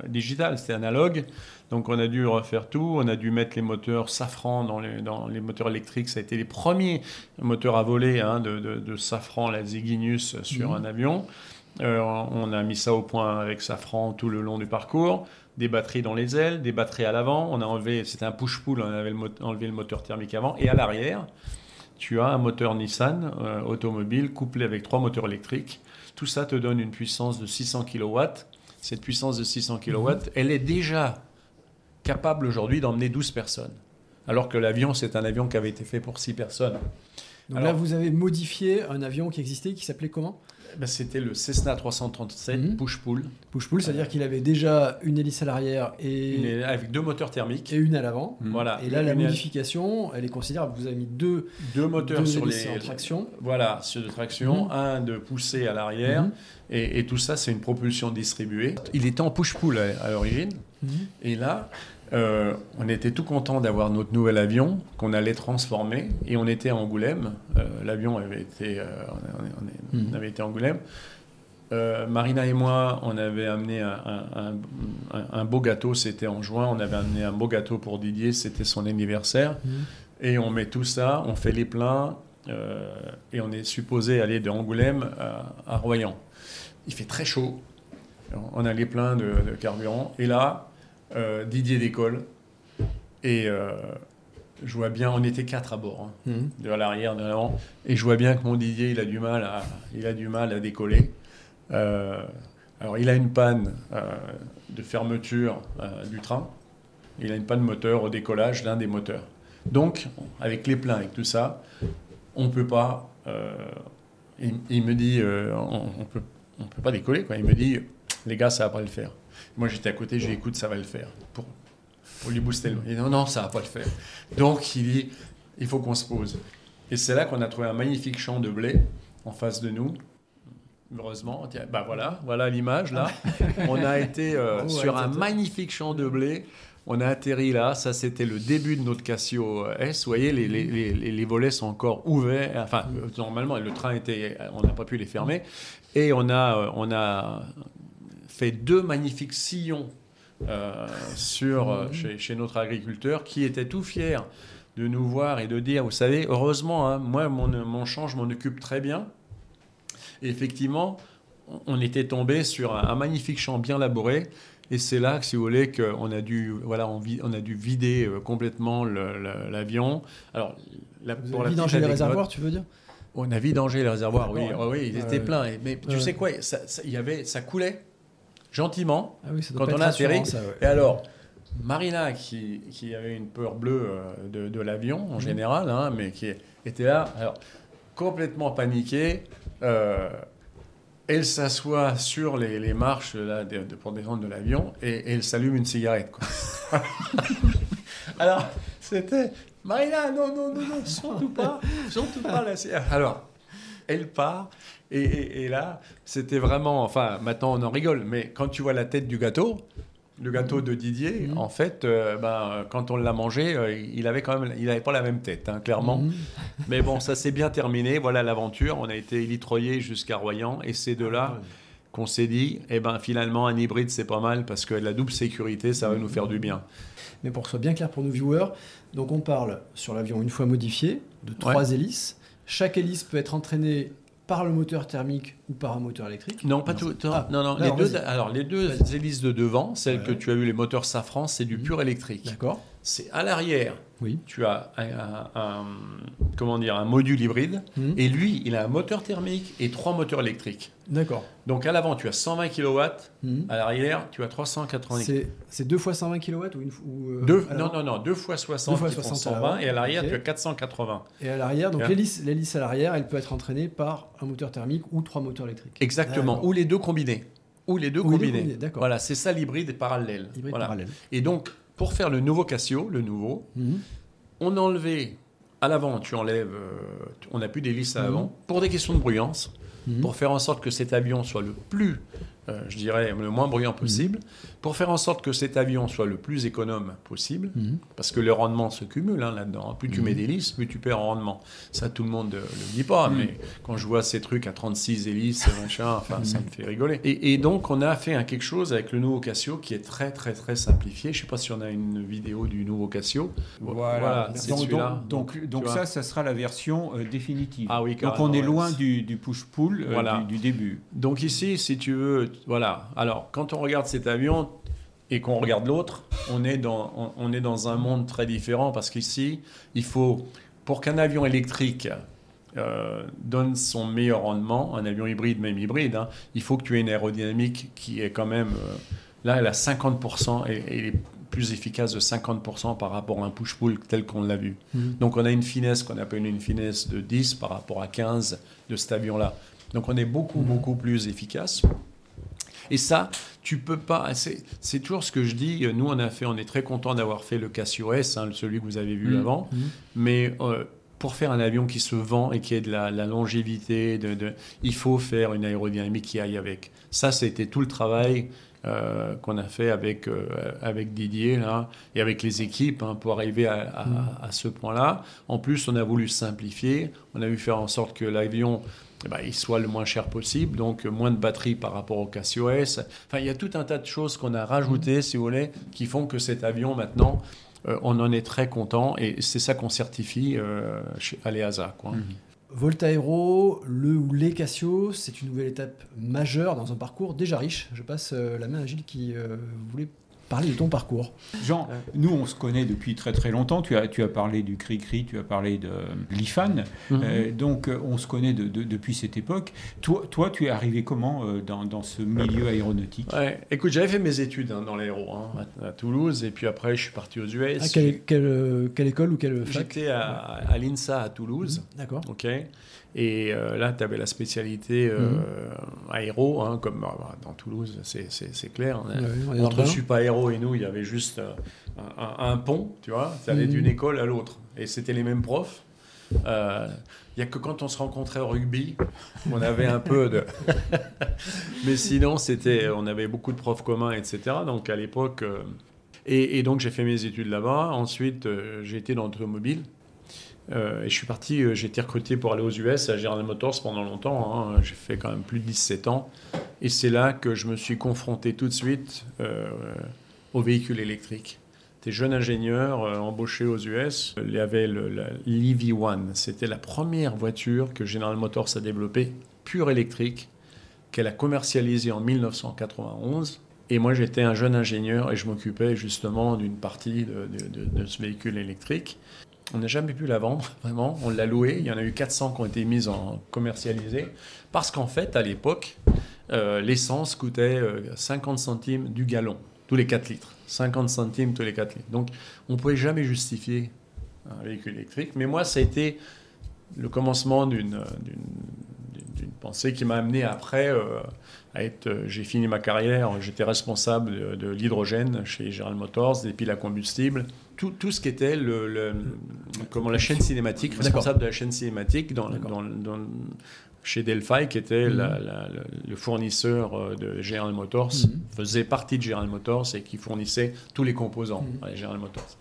digital, c'était analogue. Donc on a dû refaire tout, on a dû mettre les moteurs Safran dans les, dans les moteurs électriques. Ça a été les premiers moteurs à voler hein, de, de- de Safran, la Ziginus, sur Mhm. un avion. On a mis ça au point avec Safran tout le long du parcours. Des batteries dans les ailes, des batteries à l'avant. On a enlevé, c'était un push-pull, on avait le enlevé le moteur thermique avant. Et à l'arrière, tu as un moteur Nissan euh, automobile couplé avec trois moteurs électriques. Tout ça te donne une puissance de 600 kW. Cette puissance de 600 kW, elle est déjà capable aujourd'hui d'emmener 12 personnes. Alors que l'avion, c'est un avion qui avait été fait pour 6 personnes. Donc Alors- là, vous avez modifié un avion qui existait, qui s'appelait comment? Ben, c'était le Cessna 337 Mhm. push-pull, Push-pull, c'est-à-dire qu'il avait déjà une hélice à l'arrière et une- avec deux moteurs thermiques. et une à l'avant. Mhm. Voilà. Et là, la Une- modification, elle est considérable. Vous avez mis deux, deux moteurs deux sur hélices les en traction. Voilà, sur de traction, Mhm. un de poussée à l'arrière, et, et tout ça, c'est une propulsion distribuée. Il était en push-pull à, à l'origine, et là, euh, on était tout content d'avoir notre nouvel avion qu'on allait transformer, et on était à Angoulême. Euh, L'avion avait été, euh, on, on- on- on Mhm. avait été à Angoulême. Marina et moi, on avait amené un, un- un- un- un beau gâteau, c'était en juin, on avait amené un beau gâteau pour Didier, c'était son anniversaire. Mhm. Et on met tout ça, on fait les pleins, et on est supposé aller de Angoulême à, à Royan. Il fait très chaud, on a les pleins de, de carburant, et là, euh, Didier décolle, et euh, je vois bien, on était quatre à bord, hein, Mhm. de l'arrière, de l'avant, et je vois bien que mon Didier, il a du mal à, il a du mal à décoller. Euh, alors, il a une panne de fermeture du train. Il a une panne moteur au décollage, l'un des moteurs. Donc, avec les pleins, avec tout ça, on ne peut pas. il, il me dit, on ne peut, on peut pas décoller. Quoi. Il me dit, les gars, ça va pas le faire. Moi, j'étais à côté, j'ai écoute, ça va le faire. Pour, pour lui booster le. Il dit, non, non, ça va pas le faire. Donc, il dit, il faut qu'on se pose. Et c'est là qu'on a trouvé un magnifique champ de blé en face de nous. Heureusement, tiens, bah voilà, voilà l'image là. On a été euh, Oh, ouais, sur un magnifique champ de blé. On a atterri là. Ça, c'était le début de notre Casio S. Vous voyez, les, les, les, les volets sont encore ouverts. Enfin, euh, normalement, le train était. On n'a pas pu les fermer. Et on a, euh, on a fait deux magnifiques sillons euh, sur, euh, chez, chez notre agriculteur qui était tout fier de nous voir et de dire, vous savez, heureusement, hein, moi, mon, mon champ, je m'en occupe très bien. Et effectivement, on était tombé sur un, magnifique champ bien labouré. Et c'est là, si vous voulez, qu'on a dû, voilà, on, on, a dû vider euh, complètement l'avion. Alors, la, vous pour avez les réservoirs, tu veux dire? On a vidangé les réservoirs, oui, oui, ils étaient pleins. Mais tu sais quoi, ça, y avait, ça coulait gentiment ah oui, quand on a atterri. Et alors, Marina, qui, qui, avait une peur bleue euh, de, de l'avion en mmh. général, hein, mais qui était là, alors, complètement paniquée. Euh, elle s'assoit sur les, marches là, de, pour descendre de l'avion et, elle s'allume une cigarette. Quoi. Alors, c'était Marina, non, non, non, non, surtout pas, surtout pas la cigarette. Alors, elle part et, et là, c'était vraiment, enfin, maintenant on en rigole, mais quand tu vois la tête du gâteau, le gâteau de Didier, mhm. en fait, euh, ben, quand on l'a mangé, euh, il avait quand même, il n'avait pas la même tête, hein, clairement. Mhm. Mais bon, ça s'est bien terminé. Voilà l'aventure. On a été litroyé jusqu'à Royan, et c'est de là ah qu'on s'est dit, eh ben finalement, un hybride c'est pas mal parce que la double sécurité, ça va nous faire du bien. Mais pour que ce soit bien clair pour nos viewers, donc on parle sur l'avion une fois modifié de trois hélices. Chaque hélice peut être entraînée par le moteur thermique ou par un moteur électrique Non, pas tout. Ah, non, non. les deux, alors, les deux hélices de devant, celles que tu as eu, les moteurs Safran, c'est du mmh. pur électrique. D'accord. C'est à l'arrière. Oui. Tu as un, comment dire, un module hybride. Mmh. Et lui, il a un moteur thermique et trois moteurs électriques. D'accord. Donc à l'avant, tu as 120 kW. Mmh. À l'arrière, tu as 380 C'est deux fois 120 kW ou, une, ou euh, deux, Non, non, non. Deux fois 60, deux fois 60 120. Et à l'arrière, tu as 480. Et à l'arrière, donc l'hélice à l'arrière, elle peut être entraînée par un moteur thermique ou trois moteurs électriques. Exactement. Ou les deux combinés. Ou les deux combinés. voilà, c'est ça l'hybride parallèle. Hybride voilà. parallèle. Et donc, pour faire le nouveau Casio, le nouveau, mhm. on a enlevé à l'avant, tu enlèves, euh, on n'a plus d'hélice à l'avant, mhm. pour des questions de bruyance, mhm. pour faire en sorte que cet avion soit le plus euh, je dirais, le moins bruyant possible, mhm. pour faire en sorte que cet avion soit le plus économe possible, mhm. parce que le rendement se cumule hein, là-dedans. Plus tu mets mhm. d'hélices, plus tu perds en rendement. Ça, tout le monde ne le dit pas, mais quand je vois ces trucs à 36 hélices, machin, enfin, ça me fait rigoler. Et, donc, on a fait un quelque chose avec le nouveau Casio qui est très, très, très simplifié. Je ne sais pas si on a une vidéo du nouveau Casio. Voilà, c'est celui-là. Donc, donc, ça, ça sera la version euh, définitive. Ah oui, donc, on est loin du, push-pull euh, du, du début. Donc, ici, si tu veux, voilà. Alors, quand on regarde cet avion et qu'on regarde l'autre, on, est dans, on, est dans un monde très différent parce qu'ici, il faut, pour qu'un avion électrique euh, donne son meilleur rendement, un avion hybride, même hybride, hein, il faut que tu aies une aérodynamique qui est quand même. Euh, là, elle a 50% et, elle est plus efficace de 50% par rapport à un push-pull tel qu'on l'a vu. Mmh. Donc, on a une finesse qu'on appelle une finesse de 10 par rapport à 15 de cet avion-là. Donc, on est beaucoup, mmh. beaucoup plus efficace. Et ça, tu peux pas. C'est toujours ce que je dis. Nous, on a fait, on est très content d'avoir fait le Casio S, hein, celui que vous avez vu mmh. avant. Mmh. Mais euh, pour faire un avion qui se vend et qui ait de la, longévité, de, il faut faire une aérodynamique qui aille avec. Ça, c'était tout le travail. Euh, qu'on a fait avec, euh, avec Didier là, et avec les équipes hein, pour arriver à, mmh. à ce point-là. En plus, on a voulu simplifier, on a voulu faire en sorte que l'avion eh ben, il soit le moins cher possible, donc moins de batterie par rapport au Casio S. Enfin, il y a tout un tas de choses qu'on a rajoutées, si vous voulez, qui font que cet avion, maintenant, euh, on en est très content et c'est ça qu'on certifie euh, chez Aleasa. Quoi. Mhm. Voltaero, le ou les Casio, c'est une nouvelle étape majeure dans un parcours déjà riche. Je passe euh, la main à Gilles qui voulait parler de ton parcours. Jean, nous on se connaît depuis très très longtemps. Tu as, tu as parlé du Cri-Cri, tu as parlé de l'IFAN. Mhm. Euh, donc euh, on se connaît de, depuis cette époque. Toi, toi, tu es arrivé comment euh, dans, dans, ce milieu aéronautique? Ouais. Écoute, j'avais fait mes études hein, dans l'aéro hein, à, Toulouse et puis après je suis parti aux US. Ah, quelle, quelle, quelle, école ou quelle fac? J'étais à, à l'INSA à Toulouse. D'accord. Ok. Et euh, là, tu avais la spécialité euh, mhm. aéro, hein, comme bah, bah, dans Toulouse, c'est clair. Hein. Entre Sup Aéro et nous, il y avait juste euh, un, pont, tu vois. Tu allais d'une mhm. école à l'autre. Et c'était les mêmes profs. Il n'y a que quand on se rencontrait au rugby, on avait un peu de. Mais sinon, c'était, on avait beaucoup de profs communs, etc. Donc à l'époque. Et, et, donc j'ai fait mes études là-bas. Ensuite, j'ai été dans l'automobile. Euh, et je suis parti, euh, j'ai été recruté pour aller aux US à General Motors pendant longtemps. Hein. J'ai fait quand même plus de 17 ans. Et c'est là que je me suis confronté tout de suite euh, aux véhicules électriques. J'étais jeune ingénieur euh, embauché aux US. Il y avait le, l'EV1. C'était la première voiture que General Motors a développée, pure électrique, qu'elle a commercialisée en 1991. Et moi, j'étais un jeune ingénieur et je m'occupais justement d'une partie de, ce véhicule électrique. On n'a jamais pu la vendre, vraiment. On l'a loué. Il y en a eu 400 qui ont été mises en commercialisées. Parce qu'en fait, à l'époque, euh, l'essence coûtait 50 euh, centimes du gallon, tous les 4 litres. 50 centimes tous les 4 litres. Donc, on ne pouvait jamais justifier un véhicule électrique. Mais moi, ça a été le commencement d'une pensée qui m'a amené après euh, à être. J'ai fini ma carrière, j'étais responsable de, l'hydrogène chez General Motors, des piles à combustible. Tout, tout ce qui était le, comment, la chaîne cinématique, responsable de la chaîne cinématique dans, dans, dans, chez Delphi, qui était mhm. le fournisseur euh, de General Motors, mhm. faisait partie de General Motors et qui fournissait tous les composants mhm. à General Motors.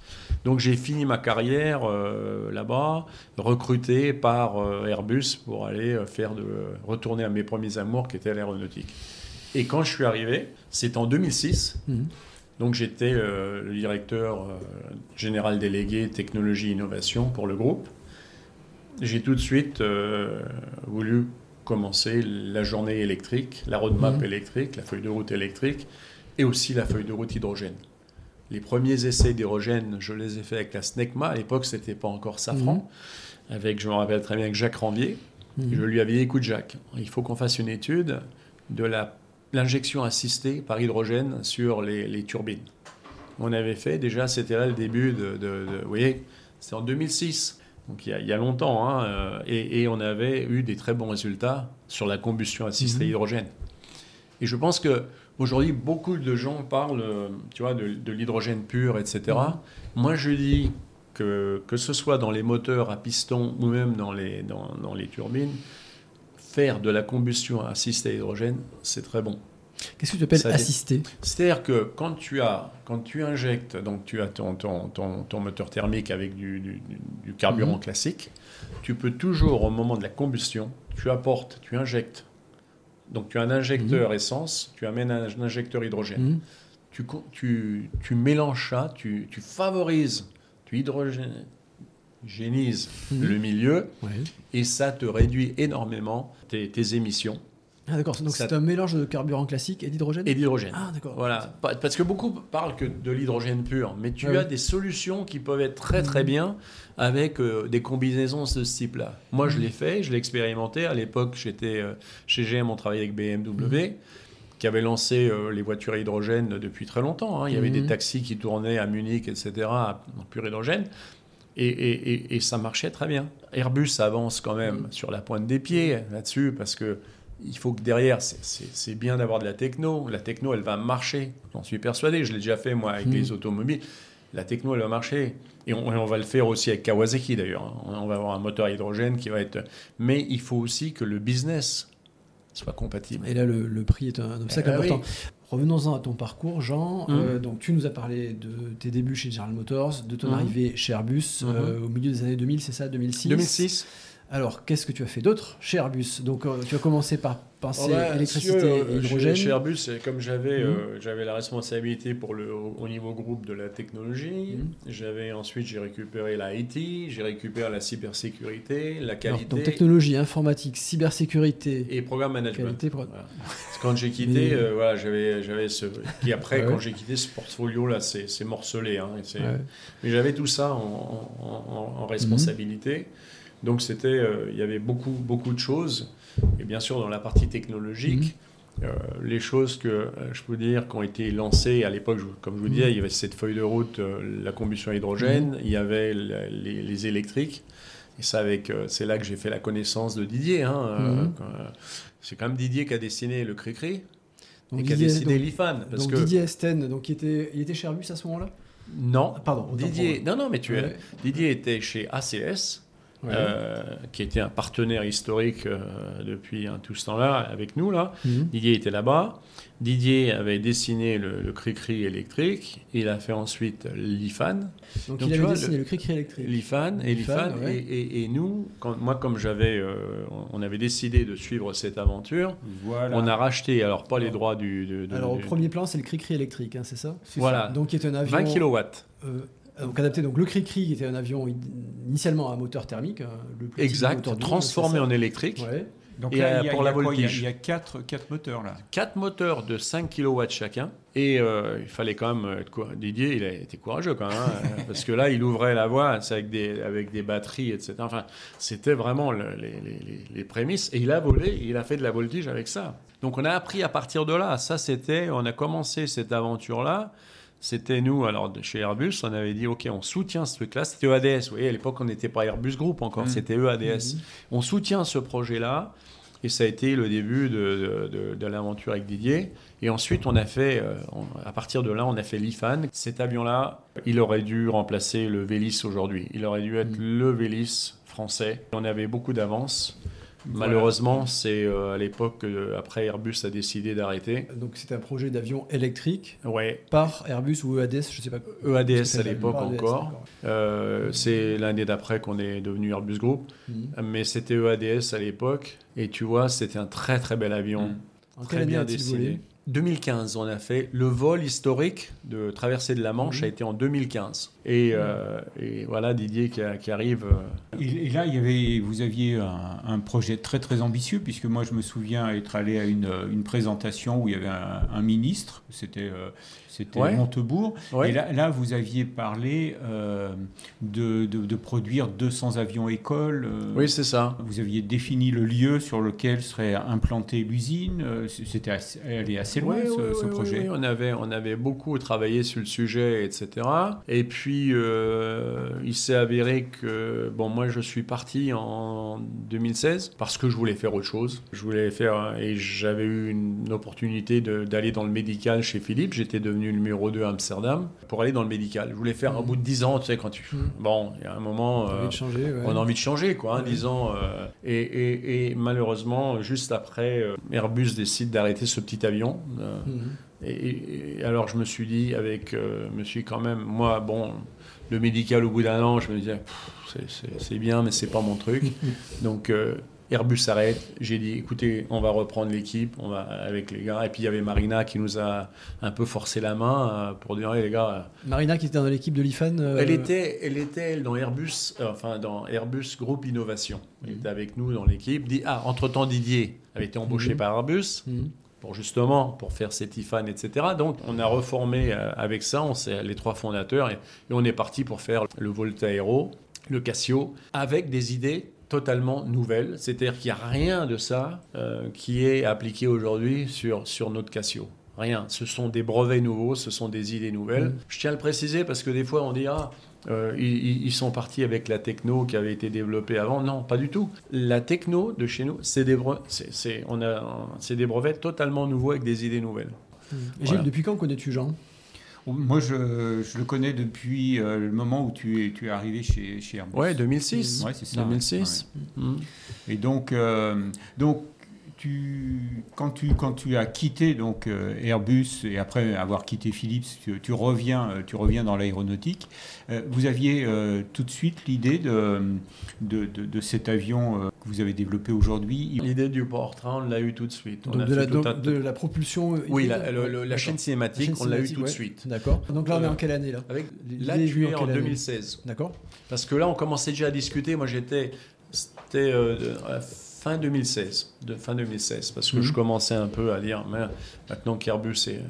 Donc j'ai fini ma carrière euh, là-bas, recruté par euh, Airbus pour aller faire de retourner à mes premiers amours, qui étaient l'aéronautique. Et quand je suis arrivé, c'est en 2006. Donc j'étais le directeur général délégué technologie innovation pour le groupe j'ai tout de suite euh, voulu commencer la journée électrique, la roadmap mhm. électrique, la feuille de route électrique et aussi la feuille de route hydrogène. Les premiers essais d'hydrogène, je les ai faits avec la SNECMA. À l'époque, ce n'était pas encore Safran. Mhm. Avec, je me rappelle très bien, avec Jacques Rambier. Mhm. Je lui avais dit écoute, Jacques, il faut qu'on fasse une étude de l'injection assistée par hydrogène sur les, turbines. On avait fait déjà, c'était là le début de, de vous voyez, c'était en 2006 donc il y a, longtemps, hein, euh, et, on avait eu des très bons résultats sur la combustion assistée mhm. hydrogène. Et je pense que aujourd'hui, beaucoup de gens parlent, tu vois, de, l'hydrogène pur, etc. Mhm. Moi, je dis que que ce soit dans les moteurs à piston ou même dans les, dans, dans les turbines, faire de la combustion assistée à hydrogène, c'est très bon. Qu'est-ce que tu appelles assister? C'est-à-dire que quand tu, as, quand tu injectes, donc tu as ton, ton, ton, moteur thermique avec du, du, carburant mhm. classique, tu peux toujours, au moment de la combustion, tu apportes, tu injectes. Donc tu as un injecteur mhm. essence, tu amènes un, injecteur hydrogène. Mhm. Tu, tu, tu, mélanges ça, tu, tu favorises, tu hydrogénises le milieu et ça te réduit énormément tes, tes émissions ah d'accord, donc c'est un mélange de carburant classique et d'hydrogène Et d'hydrogène. Ah d'accord. Voilà, parce que beaucoup parlent que de l'hydrogène pur, mais tu ah as des solutions qui peuvent être très très mmh. bien avec euh, des combinaisons de ce type-là. Moi je mmh. l'ai fait, je l'ai expérimenté. À l'époque j'étais euh, chez GM, on travaillait avec BMW. Mmh. qui avait lancé euh, les voitures à hydrogène depuis très longtemps. Hein. Il y avait des taxis qui tournaient à Munich, etc., en pur hydrogène. Et, et, et, ça marchait très bien. Airbus avance quand même sur la pointe des pieds là-dessus parce que il faut que derrière, c'est bien d'avoir de la techno. La techno, elle va marcher. J'en suis persuadé. Je l'ai déjà fait, moi, avec hmm. les automobiles. La techno, elle va marcher. Et on, va le faire aussi avec Kawasaki, d'ailleurs. On, va avoir un moteur à hydrogène qui va être... Mais il faut aussi que le business soit compatible. Et là, le, prix est un obstacle eh ben important. Revenons-en à ton parcours, Jean. Hmm. Euh, donc, tu nous as parlé de tes débuts chez General Motors, de ton hmm. arrivée chez Airbus euh, au milieu des années 2000, c'est ça 2006 2006. Alors, qu'est-ce que tu as fait d'autre chez Airbus? Donc, euh, tu as commencé par penser électricité et hydrogène. Chez, Airbus, comme j'avais mhm. euh, j'avais la responsabilité pour le au, niveau groupe de la technologie, mhm. j'avais ensuite j'ai récupéré la IT, j'ai récupéré la cybersécurité, la qualité. donc technologie, informatique, cybersécurité et programme management. Quand j'ai quitté, euh, voilà, j'avais ce qui après quand j'ai quitté ce portfolio là, c'est morcelé. Hein, Mais j'avais tout ça en, en, responsabilité. Donc c'était, euh, il y avait beaucoup, beaucoup de choses. Et bien sûr, dans la partie technologique, mhm. euh, les choses que euh, je peux dire qui ont été lancées à l'époque, comme je vous disais, mhm. il y avait cette feuille de route, la combustion à hydrogène, mhm. il y avait les, électriques. Et ça, avec, c'est là que j'ai fait la connaissance de Didier. Hein, c'est quand même Didier qui a dessiné le Cricri. et qui a dessiné l'IFAN. donc Didier Esten, donc il était, il était chez Airbus à ce moment-là? Non. Pardon. Didier, non, non, mais tu es, Didier était chez ACS Ouais. euh, qui était un partenaire historique euh, depuis hein, tout ce temps-là avec nous là. Mhm. Didier était là-bas. Didier avait dessiné le, le Cricri électrique. Il a fait ensuite l'IFAN. Donc, Donc, il avait vois, dessiné le- le Cricri électrique. L'IFAN et L'IFAN, ouais. Et, et- et nous, quand, moi, comme j'avais, euh, on avait décidé de suivre cette aventure, Voilà. on a racheté, alors pas les droits du. de- de- Alors, au du- premier plan, c'est le Cricri électrique, hein, c'est ça? Voilà. ça. Donc, qui est un avion. 20 kilowatts. Euh, donc adapté. Donc le Cricri qui était un avion in- initialement à moteur thermique, hein, le plus Exact. Transformé en électrique. Ouais. Donc Et, là, euh, il y a, pour la quoi Il y a- voltige. il y a quatre, quatre moteurs là? Quatre moteurs de 5 kW chacun. Et euh, il fallait quand même être courageux. Didier, il a été courageux quand même. hein, parce que là, il ouvrait la voie c'est avec des, avec des batteries, etc. Enfin, c'était vraiment le- les, les- les- les prémices. Et il a volé, il a fait de la voltige avec ça. Donc on a appris à partir de là. Ça, c'était, on a commencé cette aventure-là. C'était nous, alors chez Airbus, on avait dit, OK, on soutient ce truc-là. C'était EADS. Vous voyez, à l'époque, on n'était pas Airbus Group encore, Mhm. c'était EADS. On soutient ce projet-là. Et ça a été le début de, de- de- de l'aventure avec Didier. Et ensuite, on a fait, euh, on- à partir de là, on a fait l'IFAN. Cet avion-là, il aurait dû remplacer le Vélis aujourd'hui. Il aurait dû être le Vélis français. On avait beaucoup d'avance. Malheureusement, c'est euh, à l'époque, euh, après Airbus a décidé d'arrêter. Donc c'était un projet d'avion électrique Ouais, par Airbus ou EADS, je sais pas. EADS C'est à l'époque EADS, encore. Euh, c'est l'année d'après qu'on est devenu Airbus Group. Mhm. Mais c'était EADS à l'époque. Et tu vois, c'était un très très bel avion. Mhm. En Très bien dessiné. Volé 2015, on a fait le vol historique de traversée de la Manche Mhm. a été en 2015. Et, euh, et voilà Didier qui, a- qui arrive. euh, Et, et là, il y avait, vous aviez un, un projet très très ambitieux, puisque moi je me souviens être allé à une, une présentation où il y avait un, un ministre, c'était euh, c'était Ouais. Montebourg, ouais. et là, là, vous aviez parlé euh, de, de- de produire 200 avions écoles. euh, Oui, c'est ça. Vous aviez défini le lieu sur lequel serait implantée l'usine. euh, C'était assez, elle est assez loin Ouais, ce, projet. On, avait, on avait beaucoup travaillé sur le sujet, etc. Et puis, euh, il s'est avéré que, bon, moi, je suis parti en 2016 parce que je voulais faire autre chose. Je voulais faire, et j'avais eu une opportunité d'aller dans le médical chez Philippe. J'étais devenu numéro 2 à Amsterdam pour aller dans le médical. Je voulais faire un Mhm. bout de 10 ans, tu sais, quand tu. Mhm. Bon, il y a un moment. T'as euh, envie de changer, ouais. on a envie de changer, quoi, hein, Ouais. disons. euh, et, et- et malheureusement, juste après, euh, Airbus décide d'arrêter ce petit avion. euh, Mhm. et, alors, je me suis dit, avec, euh, me suis quand même, moi, bon, le médical au bout d'un an, je me disais, c'est- bien, mais c'est pas mon truc. Donc, euh, Airbus s'arrête. J'ai dit, écoutez, on va reprendre l'équipe, on va avec les gars. Et puis, il y avait Marina qui nous a un peu forcé la main euh, pour dire, Hey, les gars, Marina qui était dans l'équipe de l'IFAN. euh, elle était, elle était elle, dans Airbus, euh, enfin dans Airbus Group Innovation. Elle était avec nous dans l'équipe. Dit, ah, entre-temps, Didier avait été embauché Mhm. par Airbus Mhm. pour justement pour faire cet IFAN, etc. Donc, on a reformé euh, avec ça, on s'est les trois fondateurs et, et on est parti pour faire le Volta Aero, le Casio, avec des idées totalement nouvelles. C'est-à-dire qu'il n'y a rien de ça euh, qui est appliqué aujourd'hui sur, sur notre Casio. Rien. Ce sont des brevets nouveaux, ce sont des idées nouvelles. Mhm. Je tiens à le préciser parce que des fois on dit ah, euh, ils, ils sont partis avec la techno qui avait été développée avant. Non, pas du tout. La techno de chez nous, c'est des, bre- c'est, c'est- on a, c'est des brevets totalement nouveaux avec des idées nouvelles. Gilles, depuis quand connais-tu Jean? Moi, je, je le connais depuis euh, le moment où tu es, tu es arrivé chez, chez Airbus. Ouais, 2006. Ouais, c'est ça. 2006. Mhm. Et donc, euh, donc tu, quand, tu, quand tu as quitté donc, euh, Airbus et après avoir quitté Philips, tu, tu reviens, tu reviens dans l'aéronautique, vous aviez euh, tout de suite l'idée de, de, de- de cet avion que vous avez développé aujourd'hui. L'idée du portrain, on l'a eu tout de suite. On Donc a de la, tout donc un- de la propulsion. euh, Oui, la, le- le- la D'accord. chaîne cinématique, La chaîne on l'a eu tout de suite. D'accord. Donc là, on est Euh, en quelle année là Avec, là, tu es en en quelle année 2016. D'accord. Parce que là, on commençait déjà à discuter. Moi, j'étais. C'était euh, fin 2016. De fin 2016. Parce que Mhm. je commençais un peu à dire mais maintenant qu'Airbus est.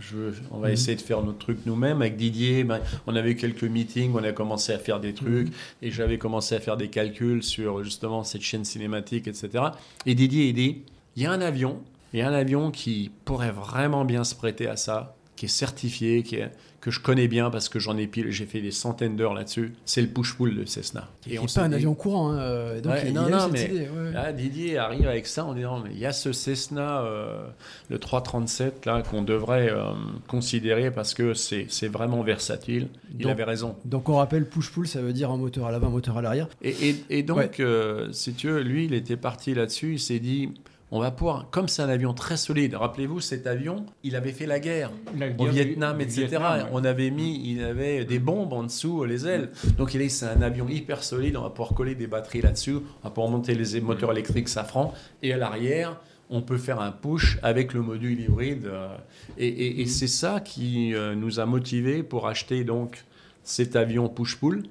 Je on va Mhm. essayer de faire notre truc nous-mêmes. Avec Didier, ben, on avait eu quelques meetings, on a commencé à faire des trucs. Mhm. Et j'avais commencé à faire des calculs sur justement cette chaîne cinématique, etc. Et Didier, il dit il y a un avion, il y a un avion qui pourrait vraiment bien se prêter à ça. Qui est certifié, qui est, que je connais bien parce que j'en ai pile, j'ai fait des centaines d'heures là-dessus. C'est le push-pull de Cessna. Et, on pas un avion courant. Hein, euh, donc ouais, non, non, mais idée, ouais. là, Didier arrive avec ça en disant mais il y a ce Cessna, euh, le 337 là, qu'on devrait euh, considérer parce que c'est vraiment versatile. Il donc, avait raison. Donc on rappelle push-pull, ça veut dire un moteur à l'avant, un moteur à l'arrière. Et, et, et, donc, euh, si tu veux, lui, il était parti là-dessus. Il s'est dit on va pouvoir, comme c'est un avion très solide, rappelez-vous, cet avion, il avait fait la guerre, la guerre au Vietnam, du, etc. Vietnam, ouais. On avait mis, il avait des bombes en dessous, les ailes. Donc il est, c'est un avion hyper solide, on va pouvoir coller des batteries là-dessus, on va pouvoir monter les moteurs électriques Safran, et à l'arrière, on peut faire un push avec le module hybride. Et, et, et c'est ça qui euh, nous a motivés pour acheter donc cet avion push-pull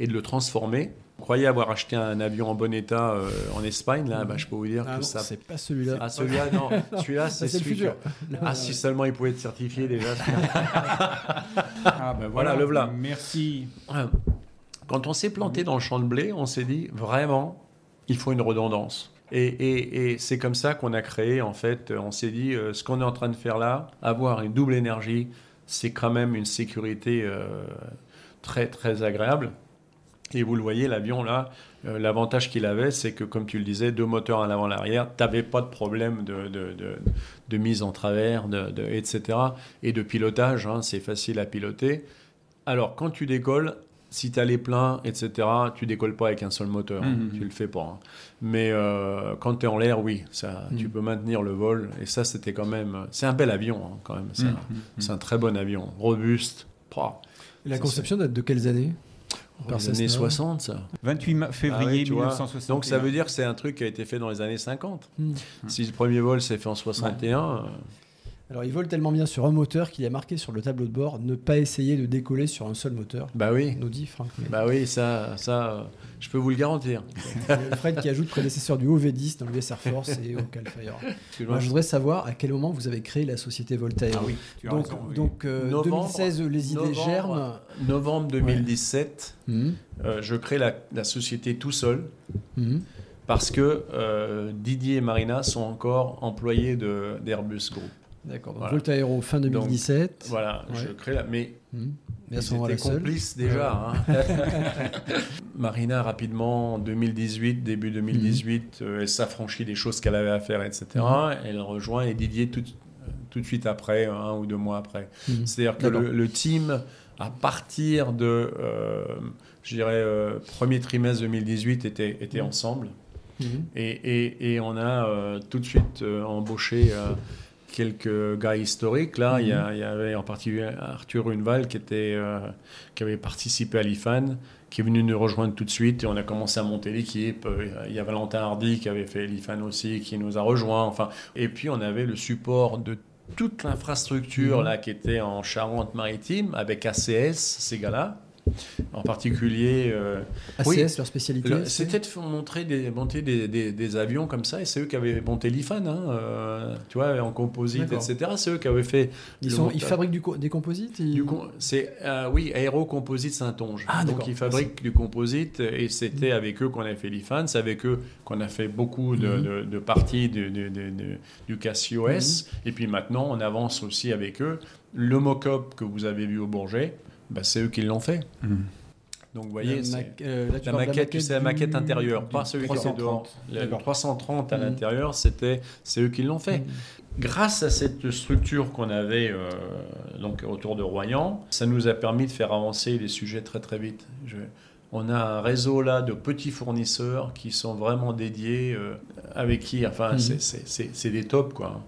et de le transformer croyez avoir acheté un avion en bon état euh, en Espagne, là, bah, je peux vous dire ah que non, ça. C'est pas celui-là. Ah, celui-là, non. Celui-là, c'est le futur. Que... Ah, si seulement il pouvait être certifié déjà. ah, ben voilà, le voilà. Merci. Quand on s'est planté dans le champ de blé, on s'est dit vraiment, il faut une redondance. Et, et, et c'est comme ça qu'on a créé, en fait, on s'est dit, euh, ce qu'on est en train de faire là, avoir une double énergie, c'est quand même une sécurité euh, très, très agréable. Et vous le voyez, l'avion, là, euh, l'avantage qu'il avait, c'est que, comme tu le disais, deux moteurs en avant l'arrière, tu n'avais pas de problème de, de, de, de, mise en travers, etc. Et de pilotage, hein, c'est facile à piloter. Alors, quand tu décolles, si tu as les pleins, etc., tu décolles pas avec un seul moteur. Mmh, tu le fais pas. Hein. Mais euh, quand tu es en l'air, oui, ça, mmh. tu peux maintenir le vol. Et ça, c'était quand même. C'est un bel avion, hein, quand même. C'est mmh, un, un, très bon avion, robuste. Et la conception date de quelles années? Par les années 60, ça. 28 février ah ouais, 1960. Donc ça veut dire que c'est un truc qui a été fait dans les années 50. Mmh. Si le premier vol s'est fait en 61. Ouais. Euh... Alors il vole tellement bien sur un moteur qu'il a marqué sur le tableau de bord ne pas essayer de décoller sur un seul moteur. Bah oui. Nous dit Franck. Bah oui, ça, ça, je peux vous le garantir. Fred qui ajoute prédécesseur du OV10 dans le US Air Force et au Calfire. Je voudrais savoir à quel moment vous avez créé la société Voltaire. Ah oui, donc, raison, oui. donc euh, novembre, 2016, les idées novembre, germent. Novembre 2017, ouais. mmh. euh, je crée la, la, société tout seul. Mmh. Parce que euh, Didier et Marina sont encore employés d'Airbus Group. D'accord. Donc voilà. Fin 2017. Donc, voilà, ouais. je crée la. Mais, mmh. mais ils complices déjà. Hein. Marina, rapidement, en 2018, début 2018, mmh. euh, elle s'affranchit des choses qu'elle avait à faire, etc. Mmh. Elle rejoint et Didier tout, tout, de suite après, un ou deux mois après. C'est-à-dire que le, le, team, à partir de, euh, je dirais, euh, premier trimestre 2018, était, était ensemble. Et, et, et, on a euh, tout de suite embauché quelques gars historiques. Là, -hmm. il, y avait en particulier Arthur Runval qui, était, euh, qui avait participé à l'IFAN, qui est venu nous rejoindre tout de suite et on a commencé à monter l'équipe. Il y a Valentin Hardy qui avait fait l'IFAN aussi, qui nous a rejoints. Enfin, et puis on avait le support de toute l'infrastructure -hmm. là qui était en Charente-Maritime avec ACS, ces gars-là en particulier. Euh, ACS, oui, leur spécialité C'était de montrer des, monter des, des, des, avions comme ça, et c'est eux qui avaient monté l'IFAN, hein, euh, tu vois, en composite, etc. C'est eux qui avaient fait. Ils, sont, ils fabriquent du, des composites ils... C'est euh, Oui, Aéro Composite Saint-Onge. Ah, Donc ils fabriquent du composite, et c'était mmh. avec eux qu'on a fait l'IFAN, c'est avec eux qu'on a fait beaucoup de, mmh. de, de parties de, du Casio S, mmh. et puis maintenant on avance aussi avec eux. Le mock-up que vous avez vu au Bourget, bah, c'est eux qui l'ont fait. Mmh. Donc vous voyez, ma euh, là, la maquette, c'est la maquette intérieure, pas celui qui était dehors. Le 330 à mmh. l'intérieur, c'était, c'est eux qui l'ont fait. Mmh. Grâce à cette structure qu'on avait euh, donc autour de Royan, ça nous a permis de faire avancer les sujets très très vite. Je, on a un réseau là de petits fournisseurs qui sont vraiment dédiés, euh, avec qui, enfin, c'est des tops quoi.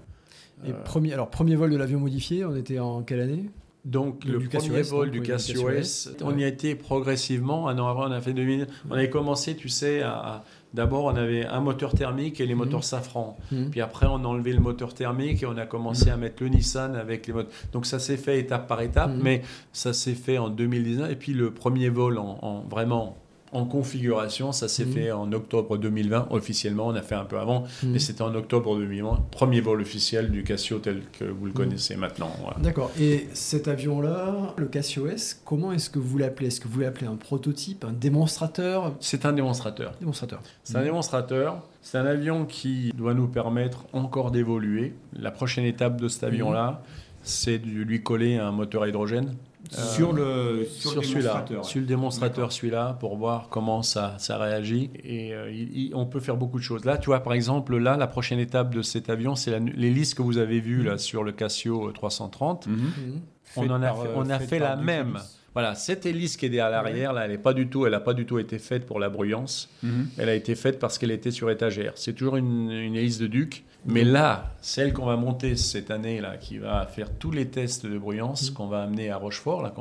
Et premier, alors premier vol de l'avion modifié, on était en quelle année? Donc, le, le premier vol du Casio S, on y a été progressivement. Un an avant, on a fait 2000. On avait commencé, tu sais, à, D'abord, on avait un moteur thermique et les moteurs mmh. Safran. Mmh. Puis après, on a enlevé le moteur thermique et on a commencé mmh. à mettre le Nissan avec les moteurs. Donc ça s'est fait étape par étape, mais ça s'est fait en 2019. Et puis le premier vol en, en vraiment en configuration. Ça s'est mmh. fait en octobre 2020. Officiellement, on a fait un peu avant, mmh. mais c'était en octobre 2020. Premier vol officiel du Casio tel que vous le connaissez mmh. maintenant. Voilà. D'accord. Et cet avion-là, le Casio S, comment est-ce que vous l'appelez? Est-ce que vous l'appelez un prototype, un démonstrateur? C'est un démonstrateur. Démonstrateur. C'est un démonstrateur. C'est un avion qui doit nous permettre encore d'évoluer. La prochaine étape de cet avion-là, c'est de lui coller un moteur à hydrogène. Sur le, sur, celui-là, sur le démonstrateur, celui-là, pour voir comment ça, ça réagit. Et euh, il- il- on peut faire beaucoup de choses. Là, tu vois, par exemple, là, la prochaine étape de cet avion, c'est la- l'hélice que vous avez vue là sur le Casio 330. Mhm. Mhm. On en a par, fait- euh, on a fait la même. Voilà, cette hélice qui est derrière l'arrière, là, elle n'a pas du tout, elle a pas du tout été faite pour la bruyance. Mhm. Elle a été faite parce qu'elle était sur étagère. C'est toujours une, une hélice de Duc. Mais là, celle qu'on va monter cette année, là, qui va faire tous les tests de bruyance, qu'on va amener à Rochefort, là,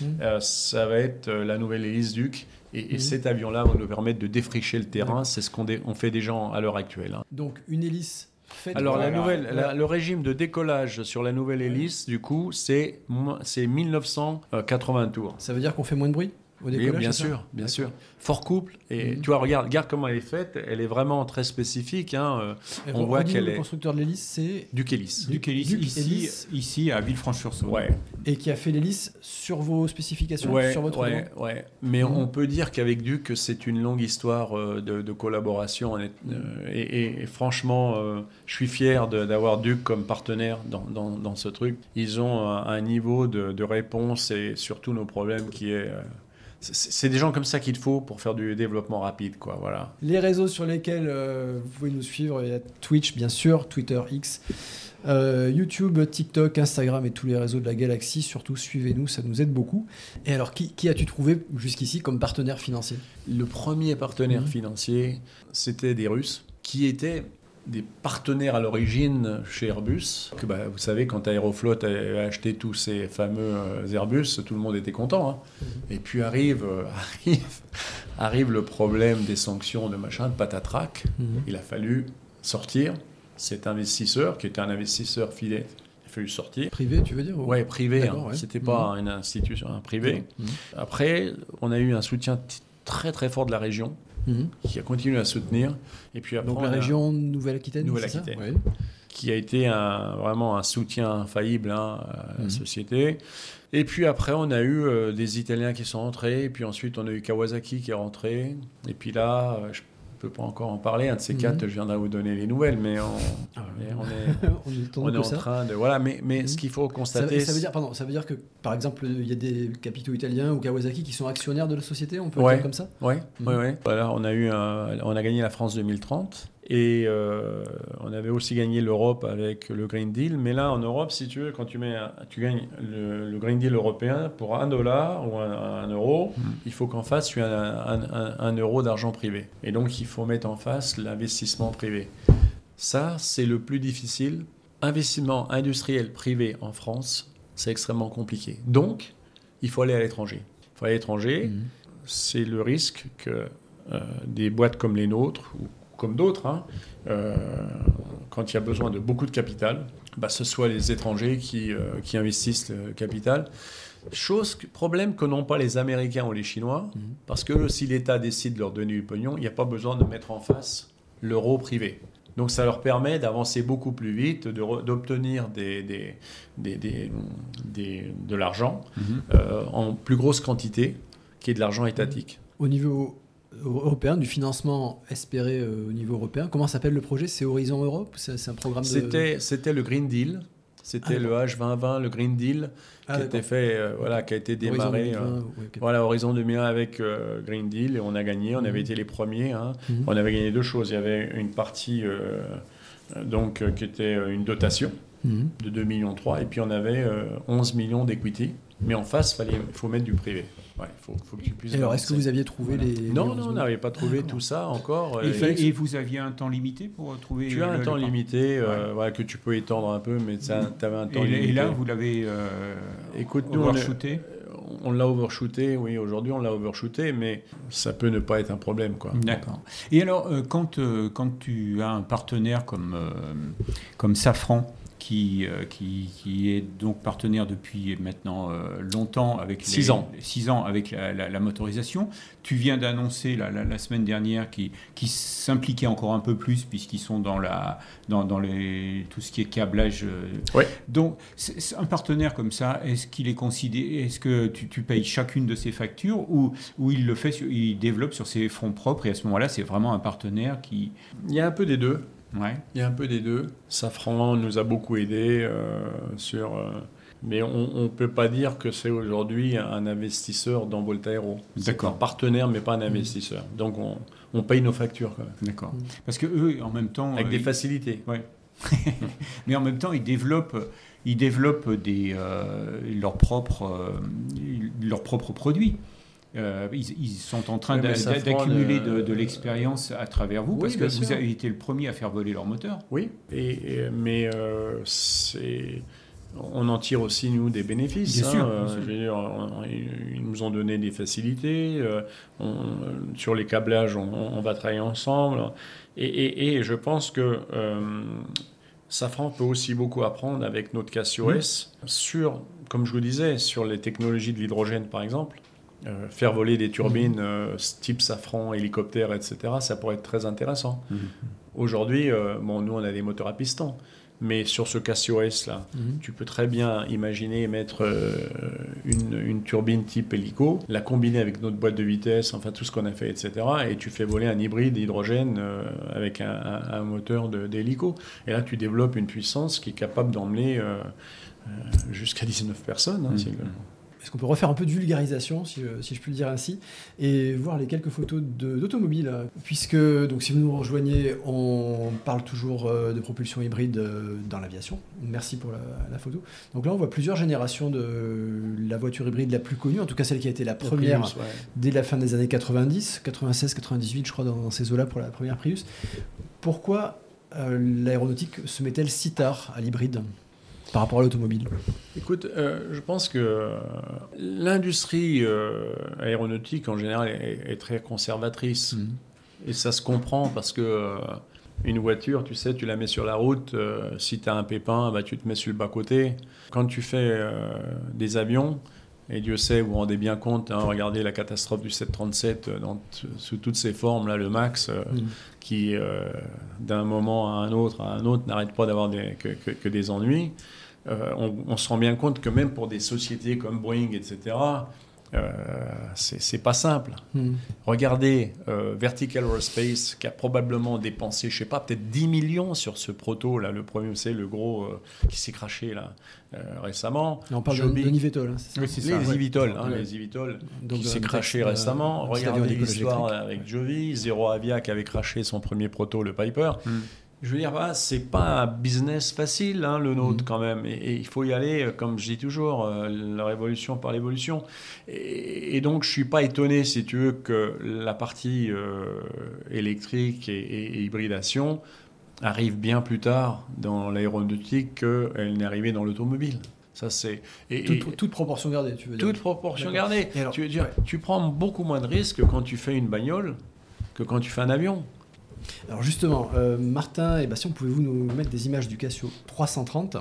Mhm. euh, ça va être euh, la nouvelle hélice Duc. Et, et Mhm. cet avion-là va nous permettre de défricher le terrain. C'est ce qu'on on fait déjà à l'heure actuelle. hein. Donc une hélice Alors, la nouvelle, la- le régime de décollage sur la nouvelle hélice, du coup, c'est mo- c'est 1980 tours. Ça veut dire qu'on fait moins de bruit? Au Oui, bien sûr, bien D'accord. sûr. Fort couple. Et Mhm. tu vois, regarde, regarde comment elle est faite. Elle est vraiment très spécifique. Hein. euh, Et On voit qu'elle le est- constructeur de l'hélice, c'est Duc hélice. Duc ici, ici à Villefranche-sur-Saône. Ouais, et qui a fait l'hélice sur vos spécifications, ouais, sur votre ouais, demande ouais. Mais Mhm. on peut dire qu'avec Duc, c'est une longue histoire euh, de, de collaboration. euh, et, et- et franchement, euh, je suis fier de- d'avoir Duc comme partenaire dans, dans- dans ce truc. Ils ont un, un niveau de, de réponse et surtout nos problèmes qui est. euh, c'est des gens comme ça qu'il faut pour faire du développement rapide, quoi. Voilà. Les réseaux sur lesquels euh, vous pouvez nous suivre, il y a Twitch bien sûr, Twitter X, euh, YouTube, TikTok, Instagram et tous les réseaux de la galaxie. Surtout suivez-nous, ça nous aide beaucoup. Et alors, qui, qui as-tu trouvé jusqu'ici comme partenaire financier? Le premier partenaire Mhm. financier, c'était des Russes, qui étaient des partenaires à l'origine chez Airbus. Que, bah, vous savez, quand Aeroflot a acheté tous ces fameux euh, Airbus, tout le monde était content. hein. Et puis arrive, euh, arrive, arrive le problème des sanctions de machin, de patatrac. Il a fallu sortir cet investisseur, qui était un investisseur fidèle. Il a fallu sortir. Privé, tu veux dire ou- Ouais, privé. Hein. ouais. C'était pas une institution, un privé. Après, on a eu un soutien très très fort de la région Mhm. qui a continué à soutenir. Et puis après, Donc on la a- région Nouvelle-Aquitaine Nouvelle-Aquitaine. Ouais. qui a été un- vraiment un soutien infaillible hein, à la Mhm. société. Et puis après, on a eu euh, des Italiens qui sont entrés. Et puis ensuite, on a eu Kawasaki qui est rentré. Et puis là, euh, je peux pas encore en parler. Un de ces Mhm. quatre, je viendrai vous donner les nouvelles. Mais on, Ah, mais on est, on est, on est que en ça. train de... Voilà, mais, mais Mhm. ce qu'il faut constater... ça veut dire, pardon, ça veut dire que, par exemple, il y a des capitaux italiens ou Kawasaki qui sont actionnaires de la société, on peut Ouais. dire comme ça? Oui, ouais, ouais. Voilà, on a eu un- on a gagné la France 2030 et euh, on avait aussi gagné l'Europe avec le Green Deal. Mais là, en Europe, si tu veux, quand tu mets, un- tu gagnes le, le Green Deal européen pour un dollar ou un, un euro, Mhm. il faut qu'en face tu aies un, euro d'argent privé. Et donc, il faut mettre en face l'investissement privé. Ça, c'est le plus difficile. Investissement industriel privé en France, c'est extrêmement compliqué. Donc, il faut aller à l'étranger. Il faut aller à l'étranger Mhm. c'est le risque que euh, des boîtes comme les nôtres ou comme d'autres, hein, euh, quand il y a besoin de beaucoup de capital, bah, ce soit les étrangers qui, euh, qui investissent le capital. Chose, problème que n'ont pas les Américains ou les Chinois, Mhm. parce que si l'État décide de leur donner du pognon, il n'y a pas besoin de mettre en face l'euro privé. Donc ça leur permet d'avancer beaucoup plus vite, de d'obtenir des, des, des- des- des- de l'argent Mhm. euh, en plus grosse quantité, qui est de l'argent étatique. Au niveau européen, du financement espéré euh, au niveau européen, comment s'appelle le projet? C'est Horizon Europe C'est un programme de... C'était, c'était le Green Deal. C'était Ah, le H2020, le Green Deal, Ah, qui été fait, euh, voilà, qui a été Horizon démarré. 2020, euh, ouais, voilà, Horizon 2001 avec Green Deal et on a gagné. On Mhm. avait été les premiers. hein. Mhm. On avait gagné deux choses. Il y avait une partie donc qui était une dotation Mhm. de 2 millions 3 et puis on avait euh, 11 millions d'equity. Mais en face, il faut mettre du privé. Ouais, il faut, faut que tu puisses. Et alors, est-ce que vous aviez trouvé les... Non, les non, 11 on n'avait pas trouvé d'accord. tout ça encore. Et, Euh, et vous aviez un temps limité pour trouver Tu as un le temps limité euh, voilà, que tu peux étendre un peu, mais tu avais un Et, temps et limité. là, vous l'avez euh, Écoute, nous, overshooté on l'a overshooté, oui, aujourd'hui on l'a overshooté, mais ça peut ne pas être un problème. quoi. D'accord. Et alors, euh, quand, euh, quand tu as un partenaire comme, euh, comme Safran, qui, euh, qui, qui est donc partenaire depuis maintenant euh, longtemps avec les- Six ans. six ans avec la, la- la motorisation. Tu viens d'annoncer la, la- semaine dernière qui, qui s'impliquait encore un peu plus puisqu'ils sont dans, la, dans, dans les, tout ce qui est câblage. euh. Ouais. Donc, un partenaire comme ça, est-ce qu'il est considéré, est-ce que tu, tu payes chacune de ses factures ou, ou il le fait, sur- il développe sur ses fonds propres et à ce moment-là, c'est vraiment un partenaire qui. Il y a un peu des deux. Ouais. Il y a un peu des deux. Safran nous a beaucoup aidé euh, sur. euh, mais on ne peut pas dire que c'est aujourd'hui un investisseur dans Voltaero. C'est D'accord. un partenaire, mais pas un investisseur. Donc on, on paye nos factures quand même. D'accord. Parce que eux, en même temps, Avec euh, des ils- facilités. mais en même temps, ils développent, ils développent des, euh, leurs propres, euh, leurs propres produits. Euh, ils, ils sont en train Oui, d'accumuler euh, de, de l'expérience à travers vous, oui, parce que vous avez été le premier à faire voler leur moteur. Oui, et, et- mais euh, c'est. On en tire aussi, nous, des bénéfices. Bien hein. sûr, bien sûr. je veux dire, on- ils nous ont donné des facilités. euh, on- sur les câblages, on, on va travailler ensemble. Et, et- et je pense que euh, Safran peut aussi beaucoup apprendre avec notre Casio Mmh. S sur, comme je vous disais, sur les technologies de l'hydrogène, par exemple. Euh, faire voler des turbines euh, type Safran, hélicoptère, etc., ça pourrait être très intéressant. Aujourd'hui, euh, bon, nous, on a des moteurs à piston. Mais sur ce Casio S, là, Mhm. tu peux très bien imaginer mettre une, une turbine type hélico, la combiner avec notre boîte de vitesse, enfin tout ce qu'on a fait, etc. Et tu fais voler un hybride hydrogène avec un, un- un moteur d'hélico. Et là, tu développes une puissance qui est capable d'emmener jusqu'à 19 personnes. hein, Mhm. Est-ce qu'on peut refaire un peu de vulgarisation, si, euh, si je puis le dire ainsi, et voir les quelques photos d'automobiles euh, Puisque, donc, si vous nous rejoignez, on parle toujours euh, de propulsion hybride dans l'aviation. Merci pour la, la photo. Donc là, on voit plusieurs générations de la voiture hybride la plus connue, en tout cas celle qui a été la première Prius, ouais. dès la fin des années 90, 96, 98, je crois, dans, dans ces eaux-là pour la première Prius. Pourquoi euh, l'aéronautique se met-elle si tard à l'hybride? Par rapport à l'automobile Écoute, euh, je pense que euh, l'industrie euh, aéronautique en général est, est très conservatrice. Mhm. Et ça se comprend parce que euh, une voiture, tu sais, tu la mets sur la route, si tu as un pépin, bah, tu te mets sur le bas-côté. Quand tu fais des avions, et Dieu sait, vous vous rendez bien compte, hein, regardez la catastrophe du 737 euh, dans t- sous toutes ses formes, là, le MAX, euh, Mhm. qui euh, d'un moment à un autre à un autre n'arrête pas d'avoir des- que, que- que des ennuis. Euh, on, on se rend bien compte que même pour des sociétés comme Boeing, etc., euh, c'est pas simple. Mhm. Regardez euh, Vertical Aerospace qui a probablement dépensé, je sais pas, peut-être 10 millions sur ce proto là, le premier, c'est le gros euh, qui s'est craché là euh, récemment. Là, on parle de, Joby. de Nivetol, hein, Oui, c'est Les ouais. eVTOL, hein, Ouais. les Donc, qui s'est craché euh, récemment. Regardez l'histoire avec Joby, Zero Avia qui avait craché son premier proto, le Piper. Mm. Je veux dire, voilà, c'est pas un business facile, hein, le nôtre Mhm. quand même. Et, et il faut y aller, euh, comme je dis toujours, euh, la révolution par l'évolution. Et, et donc, je suis pas étonné, si tu veux, que la partie euh, électrique et, hybridation arrive bien plus tard dans l'aéronautique qu'elle n'est arrivée dans l'automobile. Ça, c'est. et- et- toute, proportion gardée, tu veux dire toute proportion gardée. Alors- tu, veux dire, ouais. tu prends beaucoup moins de risques quand tu fais une bagnole que quand tu fais un avion. Alors justement, euh, Martin et Bastien, pouvez-vous nous mettre des images du Casio 330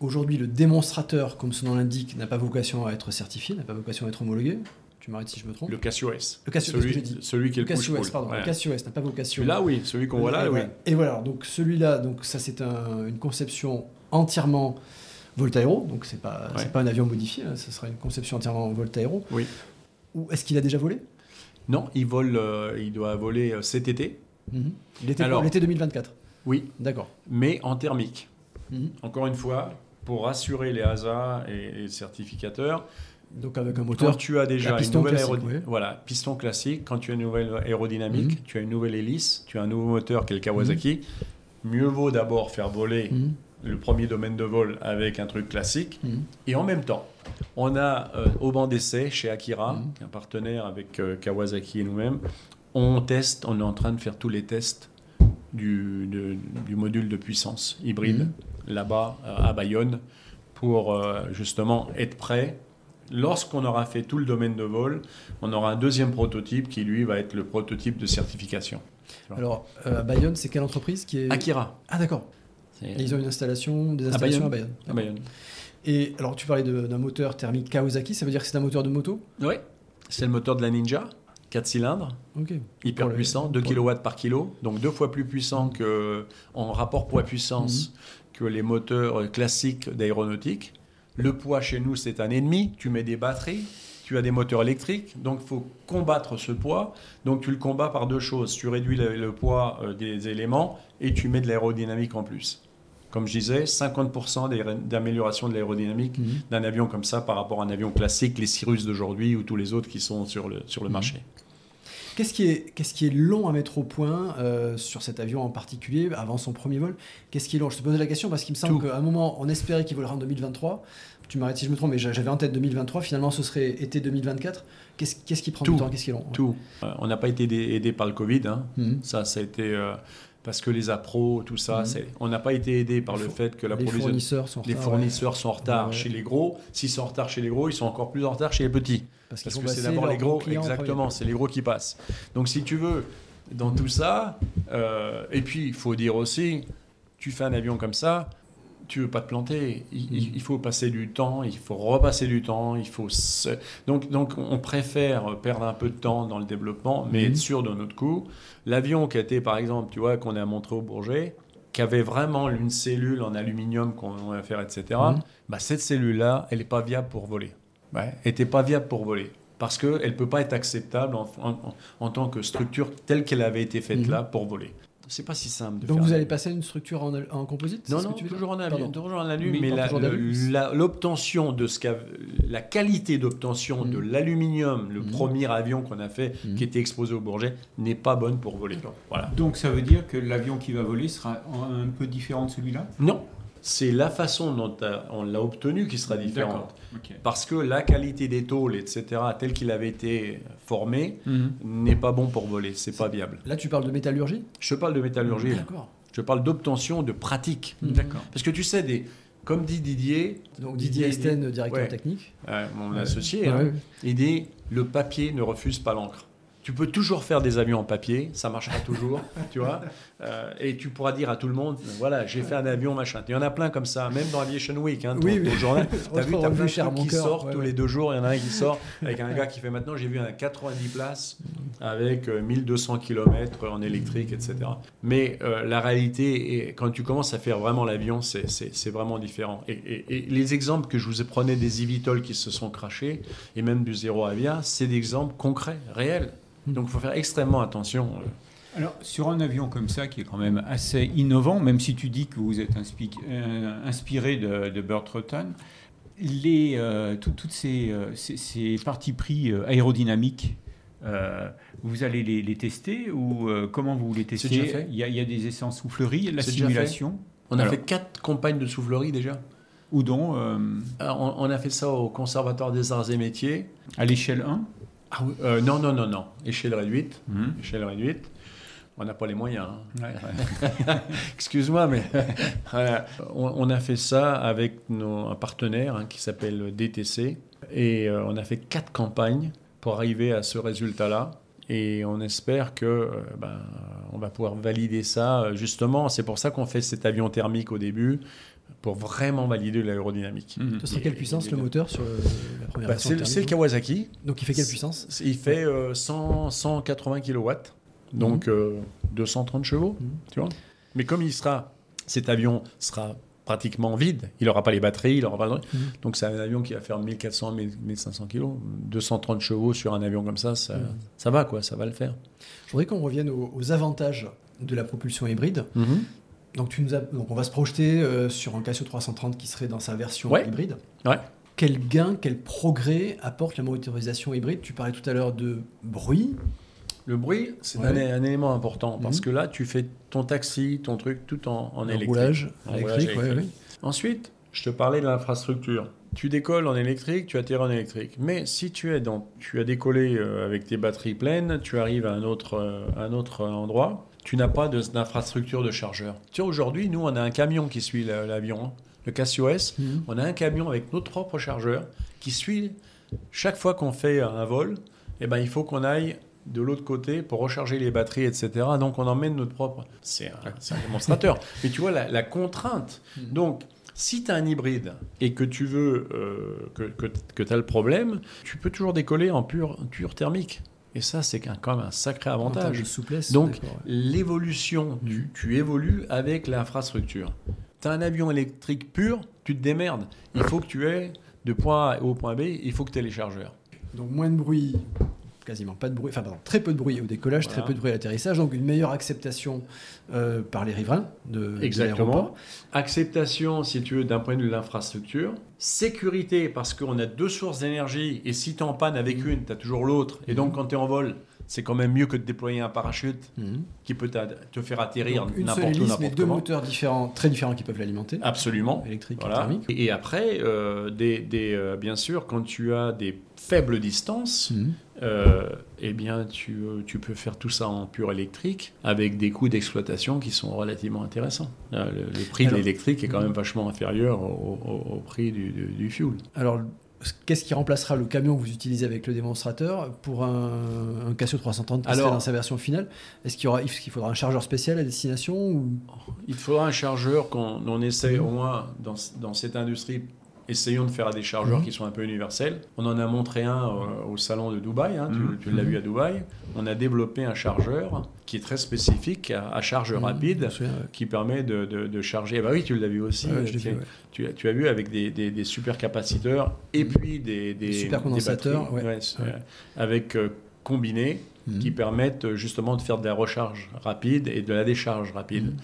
Aujourd'hui, le démonstrateur, comme son nom l'indique, n'a pas vocation à être certifié, n'a pas vocation à être homologué. Tu m'arrêtes si je me trompe. Le Casio S. Le Casio- celui, dit celui qui est Le le Casio S, pardon. Ouais. Le Casio S n'a pas vocation. Celui-là, oui. Celui qu'on voit là, oui. Et voilà, donc celui-là, donc ça c'est un- une conception entièrement Voltaero, donc c'est pas Ouais. c'est pas un avion modifié, hein, ce sera une conception entièrement Voltaero. Oui. Ou est-ce qu'il a déjà volé? Non, il vole, euh, il doit voler euh, cet été. Mhm. L'été Alors- l'été 2024. Oui, D'accord. mais en thermique. Mhm. Encore une fois, pour rassurer les ASA et les certificateurs, Donc avec un quand moteur. tu as déjà une piston nouvelle aérodynamique, oui. voilà, piston classique, quand tu as une nouvelle aérodynamique, Mhm. tu as une nouvelle hélice, tu as un nouveau moteur qui est le Kawasaki, mieux vaut d'abord faire voler Mhm. le premier domaine de vol avec un truc classique. Mhm. Et en même temps, on a euh, au banc d'essai chez Akira, Mhm. qui est un partenaire avec euh, Kawasaki et nous-mêmes, on teste, on est en train de faire tous les tests du, de- du module de puissance hybride Mhm. là-bas euh, à Bayonne pour euh, justement être prêt. Lorsqu'on aura fait tout le domaine de vol, on aura un deuxième prototype qui lui va être le prototype de certification. Alors, euh, à Bayonne, c'est quelle entreprise qui est. Akira. Ah, d'accord. Ils ont une installation, des À installations à Bayonne. Bayonne. à Bayonne. Et alors, tu parlais d'un moteur thermique Kawasaki, ça veut dire que c'est un moteur de moto? Oui, c'est le moteur de la Ninja, 4 cylindres. Hyper Pour puissant, 2 pour- kW par kilo, donc deux fois plus puissant que, en rapport poids-puissance Mhm. que les moteurs classiques d'aéronautique. Le poids chez nous, c'est un ennemi. Tu mets des batteries, tu as des moteurs électriques, donc il faut combattre ce poids. Donc tu le combats par deux choses. Tu réduis le, le poids euh, des éléments et tu mets de l'aérodynamique en plus. Comme je disais, 50% des- d'amélioration de l'aérodynamique Mhm. d'un avion comme ça par rapport à un avion classique, les Cirrus d'aujourd'hui ou tous les autres qui sont sur le, sur le Mhm. marché. Qu'est-ce qui, est, qu'est-ce qui est long à mettre au point euh, sur cet avion en particulier, avant son premier vol? Qu'est-ce qui est long Je te posais la question parce qu'il me semble qu'à un moment, on espérait qu'il volerait en 2023. Tu m'arrêtes si je me trompe, mais j'a- j'avais en tête 2023. Finalement, ce serait été 2024. Qu'est-ce, qu'est-ce qui prend Tout. du temps? Qu'est-ce qui est long Tout. Euh, on n'a pas été aidé, aidé par le Covid. hein. Mhm. Ça, ça a été euh, parce que les appros, tout ça, Mhm. c'est- on n'a pas été aidé par Les le fait que la Les provision- fournisseurs sont en les retard, fournisseurs sont en retard Ouais. chez les gros. S'ils sont en retard chez les gros, ils sont encore plus en retard chez les petits. parce, Parce que c'est d'abord les gros, exactement, c'est les gros qui passent. Donc si tu veux, dans tout ça, euh, et puis il faut dire aussi, tu fais un avion comme ça, tu veux pas te planter, il, il- il faut passer du temps, il faut repasser du temps, il faut se... donc donc on préfère perdre un peu de temps dans le développement, mais être sûr de notre coup. L'avion qui a été par exemple, tu vois, qu'on a montré au Bourget, qui avait vraiment une cellule en aluminium qu'on va faire, etc. Mhm. Bah, cette cellule-là, elle n'est pas viable pour voler. Ouais, elle n'était pas viable pour voler. Parce qu'elle ne peut pas être acceptable en, en- en tant que structure telle qu'elle avait été faite là pour voler. C'est pas si simple de Donc faire vous allez passer à une structure en, en composite Non, non, toujours en alu, toujours en alu, Mais l'obtention de ce qu'a- la qualité d'obtention de Mhm. l'aluminium, le Mhm. premier avion qu'on a fait, Mhm. qui était exposé au Bourget, n'est pas bonne pour voler. Voilà. Donc ça veut dire que l'avion qui va voler sera un peu différent de celui-là? Non, c'est la façon dont on l'a obtenu qui sera différente. Parce que la qualité des tôles, etc., tel qu'il avait été formé, Mhm. n'est pas bon pour voler. C'est pas viable. Là, tu parles de métallurgie? Je parle de métallurgie. D'accord. Je parle d'obtention de pratique. D'accord. Parce que tu sais, des, comme dit Didier, Donc Didier Esten, directeur ouais. technique. euh, mon Ouais. associé, Ouais, hein, ouais. il dit le papier ne refuse pas l'encre. Tu peux toujours faire des avions en papier, ça marchera toujours, tu vois. Euh, et tu pourras dire à tout le monde, voilà, j'ai fait un avion, machin. Il y en a plein comme ça, même dans Aviation Week, hein, ton- Oui, oui. ton journal. T'as vu, t'as plein de trucs qui cœur, sortent ouais, tous ouais. les deux jours. Il y en a un qui sort avec un gars qui fait maintenant, j'ai vu un 90 places avec euh, 1200 km en électrique, etc. Mais euh, la réalité, est, quand tu commences à faire vraiment l'avion, c'est- vraiment différent. Et, et- et les exemples que je vous ai prenais des eVTOL qui se sont crachés, et même du zéro Avia, c'est des exemples concrets, réels. Donc il faut faire extrêmement attention. euh. Alors, sur un avion comme ça, qui est quand même assez innovant, même si tu dis que vous êtes inspi- euh, inspiré de, de Burt Rutan, les, euh, tout- toutes ces, euh, ces- ces parties pris aérodynamiques, euh, vous allez les, les tester ou euh, comment vous les testez? déjà fait. il y, a, il y a des essais en soufflerie, la C'est déjà simulation, On a Alors. fait quatre campagnes de soufflerie déjà. euh, Alors, on, on a fait ça au Conservatoire des Arts et Métiers. à l'échelle 1 Ah oui, euh, non, non, non, non. Échelle réduite. Mhm. Échelle réduite. On n'a pas les moyens. hein. Ouais. Excuse-moi, mais voilà. on, on a fait ça avec nos, un partenaire hein, qui s'appelle DTC. Et euh, on a fait quatre campagnes pour arriver à ce résultat-là. Et on espère que euh, ben, on va pouvoir valider ça. Justement, c'est pour ça qu'on fait cet avion thermique au début, pour vraiment valider l'aérodynamique. Mhm. Ce serait quelle puissance le moteur sur le- la première Bah, version c'est le- Kawasaki. Donc il fait quelle puissance Il fait euh, 100, 180 kW, donc euh, 230 chevaux, Mhm. tu vois. Mais comme il sera, cet avion sera pratiquement vide, il n'aura pas les batteries, il aura pas le- Mhm. donc c'est un avion qui va faire 1400, 1000 1500 kg, 230 chevaux sur un avion comme ça, ça, Mhm. ça va quoi, ça va le faire. Je voudrais qu'on revienne aux, aux avantages de la propulsion hybride. Donc, tu nous as- donc on va se projeter euh, sur un Casio 330 qui serait dans sa version Ouais. hybride. Ouais. Quel gain, quel progrès apporte la motorisation hybride? Tu parlais tout à l'heure de bruit. Le bruit, c'est Ouais. un, un élément important parce Mhm. que là, tu fais ton taxi, ton truc, tout en, en électrique. roulage En électrique. roulage ouais, électrique. ouais. Ensuite, je te parlais de l'infrastructure. Tu décolles en électrique, tu atterris en électrique. Mais si tu es dans, tu as décollé euh, avec tes batteries pleines, tu arrives à un autre, euh, un autre endroit, tu n'as pas de- d'infrastructure de, chargeur. Tu vois, aujourd'hui, nous, on a un camion qui suit la- l'avion, hein. le Casio S. Mhm. On a un camion avec notre propre chargeur qui suit chaque fois qu'on fait un vol. Eh ben, il faut qu'on aille de l'autre côté pour recharger les batteries, etc. Donc, on emmène notre propre. C'est un, c'est un démonstrateur. Mais tu vois, la, la contrainte. Mhm. Donc, si tu as un hybride et que tu veux euh, que, que, tu as le problème, tu peux toujours décoller en en pur thermique. Et ça, c'est quand même un sacré avantage. de souplesse. Donc, ouais. l'évolution, tu, tu évolues avec l'infrastructure. Tu as un avion électrique pur, tu te démerdes. Il faut que tu aies de point A au point B, il faut que tu aies les chargeurs. Donc moins de bruit, quasiment pas de bruit, enfin pardon, très peu de bruit au décollage, Voilà. très peu de bruit à l'atterrissage, donc une meilleure acceptation euh, par les riverains de, Exactement. Acceptation, si tu veux, d'un point de vue de l'infrastructure. Sécurité, parce qu'on a deux sources d'énergie, et si tu en panne avec une, tu as toujours l'autre. Et donc, quand tu es en vol, c'est quand même mieux que de déployer un parachute Mhm. qui peut te faire atterrir n'importe où, n'importe deux moteurs différents, très différents qui peuvent l'alimenter, Absolument. électrique et thermique. Et après, euh, des, des, euh, bien sûr, quand tu as des faibles distances. Euh, eh bien, tu, tu peux faire tout ça en pur électrique avec des coûts d'exploitation qui sont relativement intéressants. Euh, Le, le prix Alors- de l'électrique est quand même vachement inférieur au, au- au prix du, du- du fuel. Alors, qu'est-ce qui remplacera le camion que vous utilisez avec le démonstrateur pour un, un Casio 330 qui Alors- dans sa version finale? Est-ce qu'il faudra un chargeur spécial à destination ou... Il faudra un chargeur qu'on on essaie au moins dans, dans cette industrie. Essayons de faire des chargeurs Mhm. qui sont un peu universels. On en a montré un euh, au salon de Dubaï, hein, tu- Mhm. tu, l'as vu à Dubaï. On a développé un chargeur qui est très spécifique, à, à charge rapide, ouais. qui permet de, de- de charger. Bah oui, tu l'as vu aussi. Ouais, l'ai tu, vu, ouais. tu as, tu as vu avec des, des, des supercapaciteurs et puis des, des, supercondensateurs, c'est- avec euh, combinés Mhm. qui permettent euh, justement de faire de la recharge rapide et de la décharge rapide. Mhm.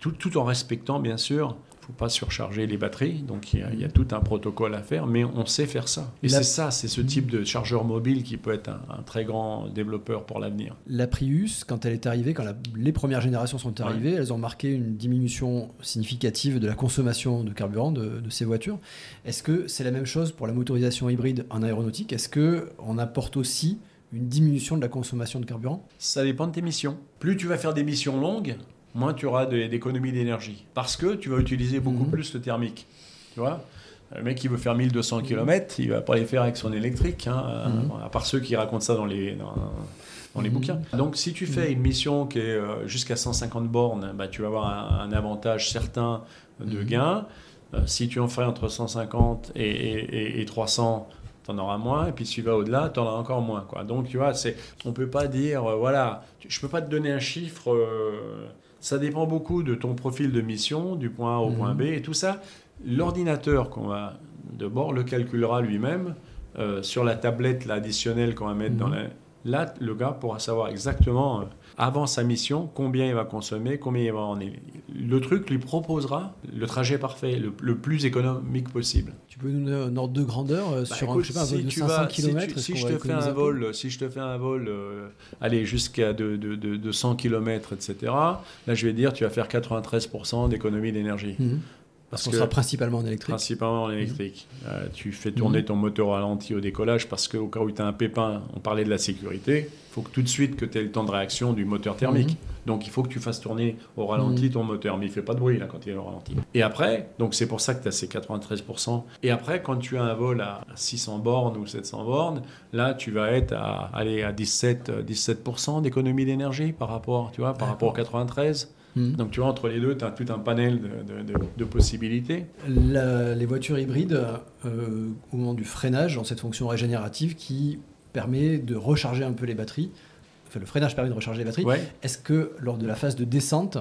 Tout, tout en respectant, bien sûr, faut pas surcharger les batteries. Donc il y, a, il y a tout un protocole à faire, mais on sait faire ça. Et La- c'est ça, c'est ce type de chargeur mobile qui peut être un, un très grand développeur pour l'avenir. La Prius, quand elle est arrivée, quand la- les premières générations sont arrivées, elles ont marqué une diminution significative de la consommation de carburant de, de ces voitures. Est-ce que c'est la même chose pour la motorisation hybride en aéronautique? Est-ce que on apporte aussi une diminution de la consommation de carburant? Ça dépend de tes missions. Plus tu vas faire des missions longues, moins tu auras d'économies d'énergie. Parce que tu vas utiliser beaucoup Mhm. plus le thermique. Tu vois? Le mec qui veut faire 1200 km, il va pas les faire avec son électrique, hein, Mhm. à part ceux qui racontent ça dans les, dans, dans les Mhm. bouquins. Donc si tu fais une mission qui est euh, jusqu'à 150 bornes, bah, tu vas avoir un, un avantage certain de Mhm. gain. Euh, si tu en fais entre 150 et, et- et- et 300, tu en auras moins. Et puis si tu vas au-delà, tu en auras encore moins. Quoi. Donc tu vois, on peut pas dire, euh, voilà, je peux pas te donner un chiffre. euh, ça dépend beaucoup de ton profil de mission, du point A au Mhm. point B et tout ça. L'ordinateur qu'on va de bord le calculera lui-même euh, sur la tablette là, additionnelle qu'on va mettre dans Mhm. la. Là, le gars pourra savoir exactement, euh, avant sa mission, combien il va consommer, combien il va en... Le truc lui proposera le trajet parfait, le, le plus économique possible. Tu peux nous donner un ordre de grandeur euh, Bah, sur un, je sais pas, un si vol de tu 500 vas- si tu- km si, je te fais un vol, si je te fais un vol, euh, allez jusqu'à de, de, de, de 100 km, etc. Là, je vais dire, tu vas faire 93% d'économie d'énergie. Parce Parce qu'on que- sera principalement en électrique. Principalement en électrique. Euh, tu fais tourner ton moteur au ralenti au décollage parce qu'au cas où tu as un pépin, on parlait de la sécurité, il faut que tout de suite que tu aies le temps de réaction du moteur thermique. Mhm. Donc il faut que tu fasses tourner au ralenti Mhm. ton moteur, mais il fait pas de bruit là quand il est au ralenti. Et après, donc c'est pour ça que tu as ces 93%. Et après, quand tu as un vol à 600 bornes ou 700 bornes, là tu vas être à, aller à 17, euh, 17% d'économie d'énergie par rapport, tu vois, par rapport au 93. Mhm. Donc tu vois, entre les deux, tu as tout un panel de, de- de- de possibilités. La- les voitures hybrides, euh, au moment du freinage, ont cette fonction régénérative qui permet de recharger un peu les batteries. Enfin, le freinage permet de recharger les batteries. Ouais. Est-ce que lors de la phase de descente,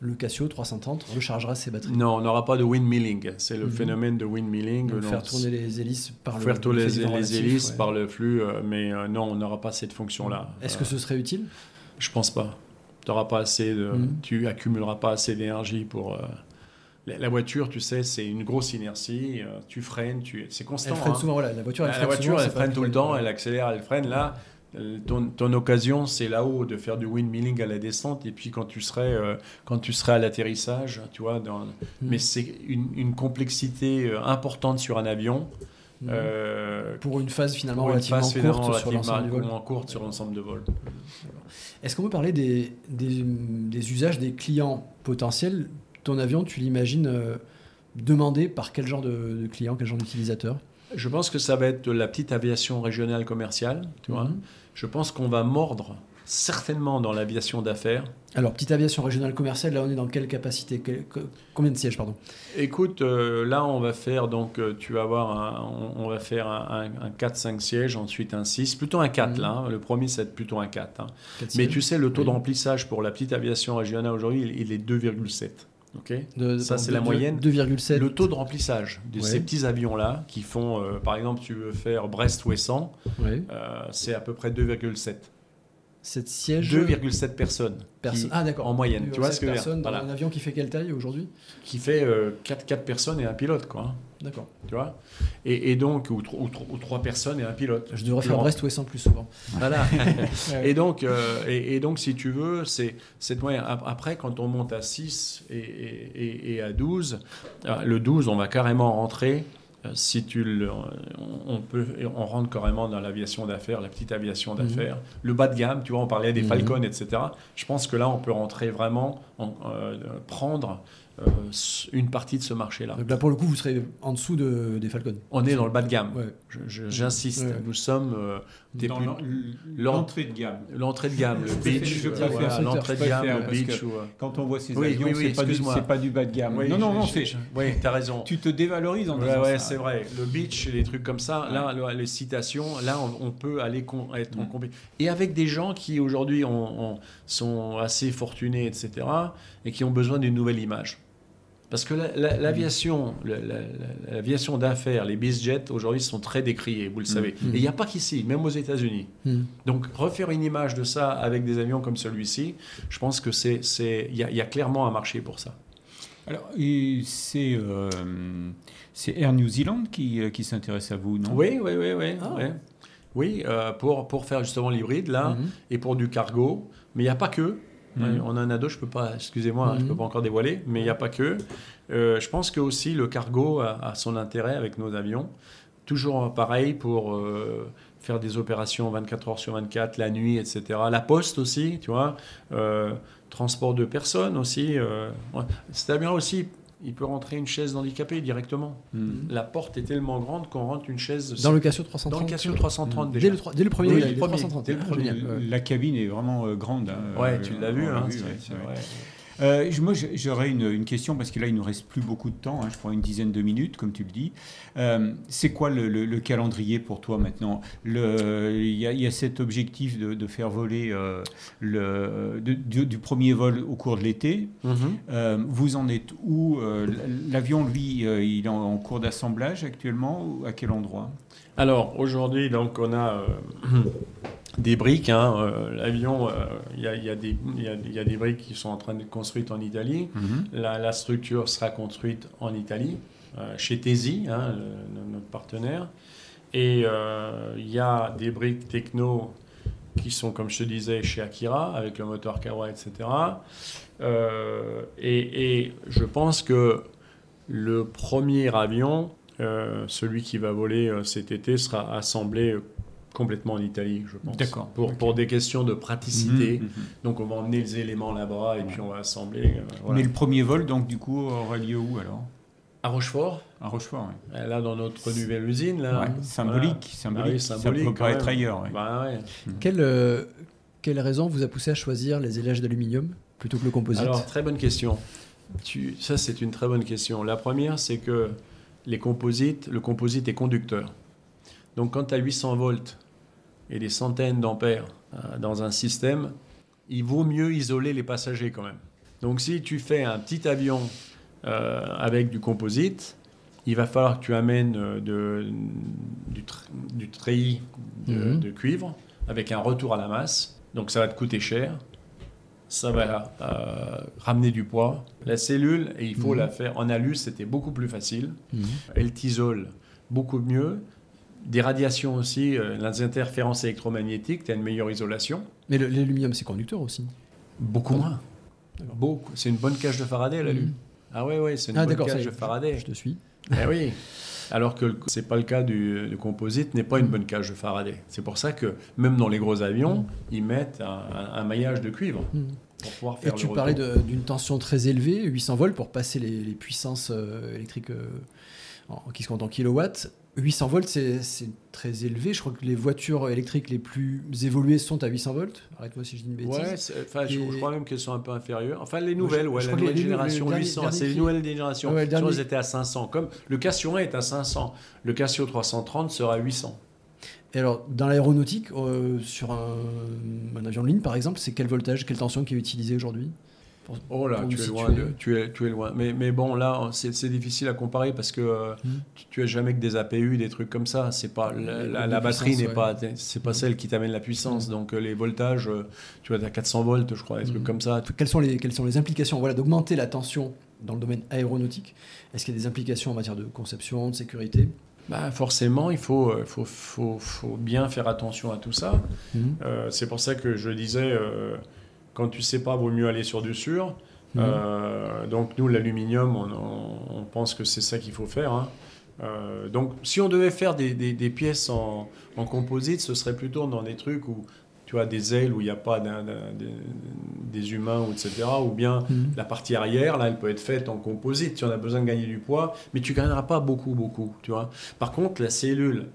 le Casio 330 rechargera ses batteries? Non, on n'aura pas de windmilling. C'est le Mhm. phénomène de windmilling. Donc, faire tourner les hélices par le faire tourner le les, hélices ouais. par le flux, euh, mais euh, non, on n'aura pas cette fonction-là. Est-ce Euh, que ce serait utile? Je pense pas. Tu n'auras pas assez de, Mhm. tu accumuleras pas assez d'énergie pour. euh, La, la voiture, tu sais, c'est une grosse inertie. euh, tu freines, tu, c'est constant. Elle freine hein. souvent, voilà, la voiture, elle La, la freine voiture, souvent, elle freine tout le temps, elle accélère, elle freine. Là, euh, ton, ton occasion, c'est là-haut de faire du windmilling à la descente. Et puis quand tu serais, euh, quand tu serais à l'atterrissage, tu vois, dans, Mhm. mais c'est une, une complexité importante sur un avion. Mhm. euh, pour une phase finalement une relativement phase finalement courte sur l'ensemble du vol. relativement courte sur l'ensemble de vol. Est-ce qu'on peut parler des, des, des usages des clients potentiels? Ton avion, tu l'imagines euh, demandé par quel genre de, de client, quel genre d'utilisateur? Je pense que ça va être la petite aviation régionale commerciale, tu vois. Mhm. Je pense qu'on va mordre certainement dans l'aviation d'affaires. Alors, petite aviation régionale commerciale, là on est dans quelle capacité Quel- Combien de sièges, pardon? Écoute, euh, là on va faire donc euh, tu vas avoir un, on, on va faire un, un- un 4-5 sièges, ensuite un 6, plutôt un 4 Mhm. là. hein. Le premier c'est plutôt un 4. hein. Mais tu sais le taux Oui. d'emplissage pour la petite aviation régionale aujourd'hui, il, il est 2,7. Ok? De- Ça, c'est la de- moyenne. 2,7. Le taux de remplissage de Ouais. ces petits avions-là, qui font, euh, par exemple, tu veux faire Brest-Ouessant, Ouais. euh, c'est à peu près 2,7. 7 sièges. 2,7 personnes. perso- qui- Ah, d'accord. en moyenne, tu vois ce que je veux dire personnes dans Voilà. un avion qui fait quelle taille aujourd'hui? Qui fait 4, 4 personnes et un pilote, quoi. D'accord. Tu vois? Et, et donc, ou, ou ou trois personnes et un pilote. Je devrais faire vois Brest Ouessant plus souvent. Voilà. et, donc, euh, et, et donc, si tu veux, c'est cette moyenne. Ap- Après, quand on monte à 6 et, et- et- et à 12, euh, le 12, on va carrément rentrer. Euh, Si tu le, on peut, on rentre carrément dans l'aviation d'affaires, la petite aviation Mhm. d'affaires, le bas de gamme. Tu vois, on parlait des Mhm. Falcon, etc. Je pense que là, on peut rentrer vraiment, en- euh, prendre euh, une partie de ce marché-là. Là, pour le coup, vous serez en dessous de, des Falcon. On est dans le bas de gamme. Ouais. J'insiste. Ouais. Nous sommes euh, Dans l'entrée de gamme. L'entrée de gamme, le beach, je euh, préfère voilà, ce l'entrée de gamme, le beach. ou, euh, Quand on voit ces Oui, avions, oui, oui, c'est pas, du- bas de gamme. Non, non, non, c'est- Oui, t'as raison. tu te dévalorises en Ouais, disant ouais, c'est vrai. Le beach les trucs comme ça, là, le- les citations, là, on, on peut aller con- être en Mm. compé- Et avec des gens qui aujourd'hui ont- ont- sont assez fortunés, etc., et qui ont besoin d'une nouvelle image. Parce que la- la- l'aviation, la- la- la- l'aviation d'affaires, les bizjets aujourd'hui sont très décriés, vous le savez. Mm. Et il n'y a pas qu'ici, même aux États-Unis. Hmm. Donc refaire une image de ça avec des avions comme celui-ci, je pense que c'est, il y, a- il y a clairement un marché pour ça. Alors, c'est euh, c'est Air New Zealand qui, euh, qui s'intéresse à vous, non? Oui, oui, oui, oui. Ah. oui. Oui, euh, pour, pour faire justement l'hybride là Mhm. et pour du cargo, mais il n'y a pas que. Mhm. On a d'autres, je peux pas, excusez-moi, je Mhm. peux pas encore dévoiler, mais il n'y a pas que. Euh, je pense que aussi le cargo a, a son intérêt avec nos avions. Toujours pareil pour euh, faire des opérations 24 heures sur 24, la nuit, etc. La poste aussi, tu vois. Euh, transport de personnes aussi. ouais. Cet avion aussi, il peut rentrer une chaise handicapée directement. Hmm. La porte est tellement grande qu'on rentre une chaise Dans le Casio 330. dans le Casio 330 déjà. Dès le, trois- dès le premier, Oui, a le premier, 330. dès le premier. La cabine est vraiment euh, grande. hein. Ouais, Euh, tu l'as vu, hein, vu, c'est- ouais, c'est vrai. ouais. Euh, moi, j'aurais une, une question parce que là, il nous reste plus beaucoup de temps. hein, je prends une dizaine de minutes, comme tu le dis. Euh, c'est quoi le, le- le calendrier pour toi maintenant? Il y, a- il y a cet objectif de, de faire voler euh, le, de- du, du premier vol au cours de l'été. Mhm. Euh, vous en êtes où L'avion, lui, il est en, en cours d'assemblage actuellement ou à quel endroit? Alors aujourd'hui, donc on a des briques. hein, euh, L'avion, euh, il y, a, il y y a- il y a des briques qui sont en train d'être construites en Italie. La, la structure sera construite en Italie, euh, chez Tesi, hein, notre partenaire. Et euh, il y a des briques techno qui sont, comme je te disais, chez Akira, avec le moteur Kawa, etc. Euh, et, et je pense que le premier avion, euh, celui qui va voler euh, cet été, sera assemblé euh, complètement en Italie, je pense. D'accord. Pour, pour des questions de praticité. Mhm, mhm. Donc on va emmener les éléments là-bas et puis on va assembler. euh, voilà. Mais le premier vol, donc, du coup, aura lieu où alors? À Rochefort, À Rochefort, oui. euh, là dans notre nouvelle usine, là. Ouais, Voilà. symbolique, Ah symbolique. oui, symbolique, Ça peut pas être ailleurs. ouais. Bah ouais. Quelle, euh, quelle raison vous a poussé à choisir les élages d'aluminium plutôt que le composite? Alors, très bonne question. Tu, ça, c'est une très bonne question. La première, c'est que les composites, le composite est conducteur. Donc, quand tu as 800 volts et des centaines d'ampères euh, dans un système, il vaut mieux isoler les passagers quand même. Donc, si tu fais un petit avion euh, avec du composite, il va falloir que tu amènes euh, de, du, tr- du treillis de, Mhm. de cuivre avec un retour à la masse. Donc, ça va te coûter cher ça va euh, ramener du poids. La cellule, et il faut Mhm. la faire en alu, c'était beaucoup plus facile. Mhm. Elle t'isole beaucoup mieux. Des radiations aussi, euh, les interférences électromagnétiques, tu as une meilleure isolation. Mais l'aluminium, c'est conducteur aussi. Beaucoup moins. Beaucoup. C'est une bonne cage de Faraday, l'alu. Mhm. Ah ouais, ouais, c'est une Ah, bonne cage de. Faraday. Je te suis. Eh oui. Alors que le- c'est pas le cas du, du composite, n'est pas une bonne cage de Faraday. C'est pour ça que même dans les gros avions, ils mettent un, maillage de cuivre Mhm. pour pouvoir Et faire tu le parlais d'une tension très élevée, 800 volts, pour passer les, les puissances euh, électriques euh, en- qui se comptent en kilowatts. 800 volts, c'est très élevé. Je crois que les voitures électriques les plus évoluées sont à 800 volts. Arrête-moi si je dis une bêtise. Ouais, enfin, je, Et- je crois même qu'elles sont un peu inférieures. Enfin, les nouvelles, ouais, je la nouvelle les- génération, le dernier- 800, dernier c'est les nouvelles générations. Ouais, dernier- étaient à 500. Comme le Casio 1 est à 500, le Casio 330 sera à 800. Et alors, dans l'aéronautique, euh, sur un, un avion de ligne par exemple, c'est quel voltage, quelle tension qui est utilisée aujourd'hui? Oh là, tu es, loin tu, es, tu es loin. Mais, mais bon, là, c'est difficile à comparer parce que euh, hmm. tu, n'as jamais que des APU, des trucs comme ça. C'est pas la, batterie n'est pas, c'est pas hmm. celle qui t'amène la puissance. Hmm. Donc euh, les voltages, euh, tu vois, à 400 volts, je crois, des trucs comme ça. Quelles sont les, quelles sont les implications voilà, d'augmenter la tension dans le domaine aéronautique? Est-ce qu'il y a des implications en matière de conception, de sécurité? Bah forcément, il faut, faut, faut, faut, bien faire attention à tout ça. c'est pour ça que je disais, quand tu sais pas, vaut mieux aller sur du sûr. Mhm. Euh, donc nous, l'aluminium, on, pense que c'est ça qu'il faut faire. Hein. Euh, donc si on devait faire des, des, pièces en, en, composite, ce serait plutôt dans des trucs où tu as des ailes où il n'y a pas des humains, etc. Ou bien mhm. la partie arrière, là, elle peut être faite en composite si on a besoin de gagner du poids, mais tu gagneras pas beaucoup, beaucoup. Tu vois. Par contre, la cellule,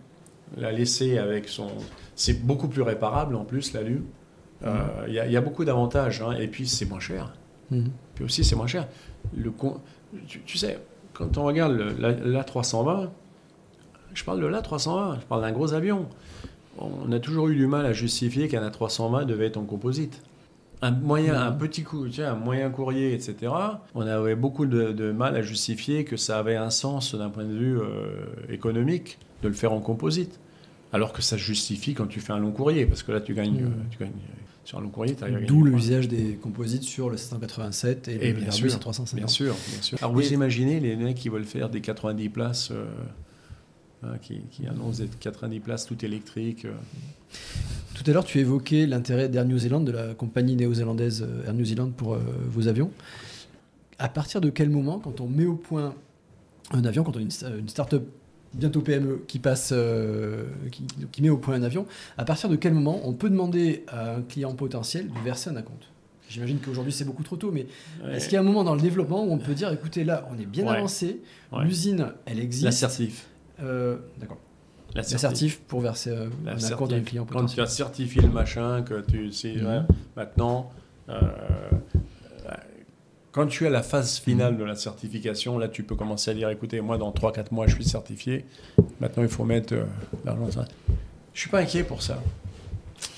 la laisser avec son... C'est beaucoup plus réparable en plus, l'alu. Euh, il y, a beaucoup d'avantages. Hein. et puis, c'est moins cher. Mhm. Puis aussi, c'est moins cher. Le tu, sais, quand on regarde l'A320, je parle de l'A320, je parle d'un gros avion. On a toujours eu du mal à justifier qu'un A320 devait être en composite. Un moyen, un petit coup, un moyen courrier, etc. On avait beaucoup de, mal à justifier que ça avait un sens d'un point de vue euh, économique de le faire en composite. Alors que ça justifie quand tu fais un long courrier, parce que là tu gagnes, mhm. euh, tu gagnes sur un long courrier, D'où l'usage des composites sur le 787 et, le bien sûr, 350. Bien sûr, bien sûr. Alors vous imaginez les mecs qui veulent faire des 90 places, euh, hein, qui, annoncent des 90 places tout électriques. Euh. Tout à l'heure, tu évoquais l'intérêt d'Air New Zealand, de la compagnie néo-zélandaise euh, Air New Zealand pour vos avions. À partir de quel moment, quand on met au point un avion, quand on est une, une start-up bientôt PME qui passe, euh, qui, met au point un avion, à partir de quel moment on peut demander à un client potentiel de verser un acompte? J'imagine qu'aujourd'hui c'est beaucoup trop tôt, mais est-ce qu'il y a un moment dans le développement où on peut dire, écoutez, là on est bien avancé, l'usine elle existe. L'assertif. Euh, D'accord. L'assertif pour verser euh, un acompte à un client potentiel. Quand tu as certifié le machin, que tu sais, mhm. maintenant, quand tu es à la phase finale de la certification, là, tu peux commencer à dire, écoutez, moi, dans 3-4 mois, je suis certifié. Maintenant, il faut mettre euh, l'argent. Je ne suis pas inquiet pour ça.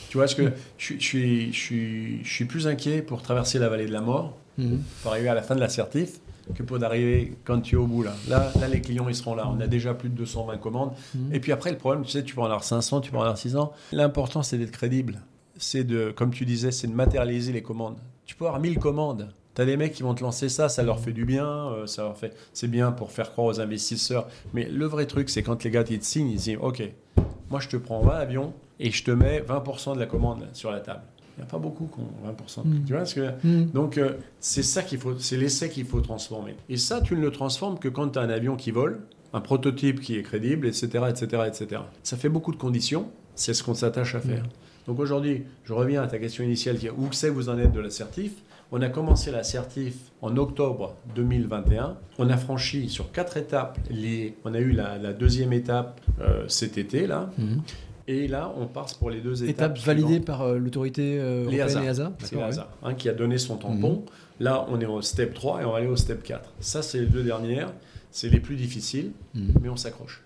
Tu vois, ce que je, je, je, je, suis plus inquiet pour traverser la vallée de la mort, mhm. pour arriver à la fin de la certif, que pour d'arriver quand tu es au bout. Là. là, là, les clients, ils seront là. On a déjà plus de 220 commandes. Et puis après, le problème, tu sais, tu peux en avoir 500, tu peux en avoir 600. L'important, c'est d'être crédible. C'est de, comme tu disais, c'est de matérialiser les commandes. Tu peux avoir 1000 commandes. Tu as des mecs qui vont te lancer ça, ça leur fait du bien, euh, ça leur fait, c'est bien pour faire croire aux investisseurs. Mais le vrai truc, c'est quand les gars ils te signent, ils disent Ok, moi je te prends 20 avions et je te mets 20% de la commande sur la table. Il n'y a pas beaucoup qui ont 20%. Mm. Tu vois ce que... Mm. Donc euh, c'est ça qu'il faut, c'est l'essai qu'il faut transformer. Et ça, tu ne le transformes que quand tu as un avion qui vole, un prototype qui est crédible, etc., etc., etc. Ça fait beaucoup de conditions. C'est ce qu'on s'attache à faire. Mm. Donc aujourd'hui, je reviens à ta question initiale, qui est où c'est que vous en êtes de l'assertif? On a commencé l'assertif en octobre 2021. On a franchi sur quatre étapes. Les, on a eu la, deuxième étape euh, cet été, là. Mhm. Et là, on passe pour les deux étapes. Étape validée par euh, l'autorité euh, européenne EASA. C'est l'EASA hein, qui a donné son tampon. Mhm. Là, on est au step 3 et on va aller au step 4. Ça, c'est les deux dernières. C'est les plus difficiles, mhm. mais on s'accroche.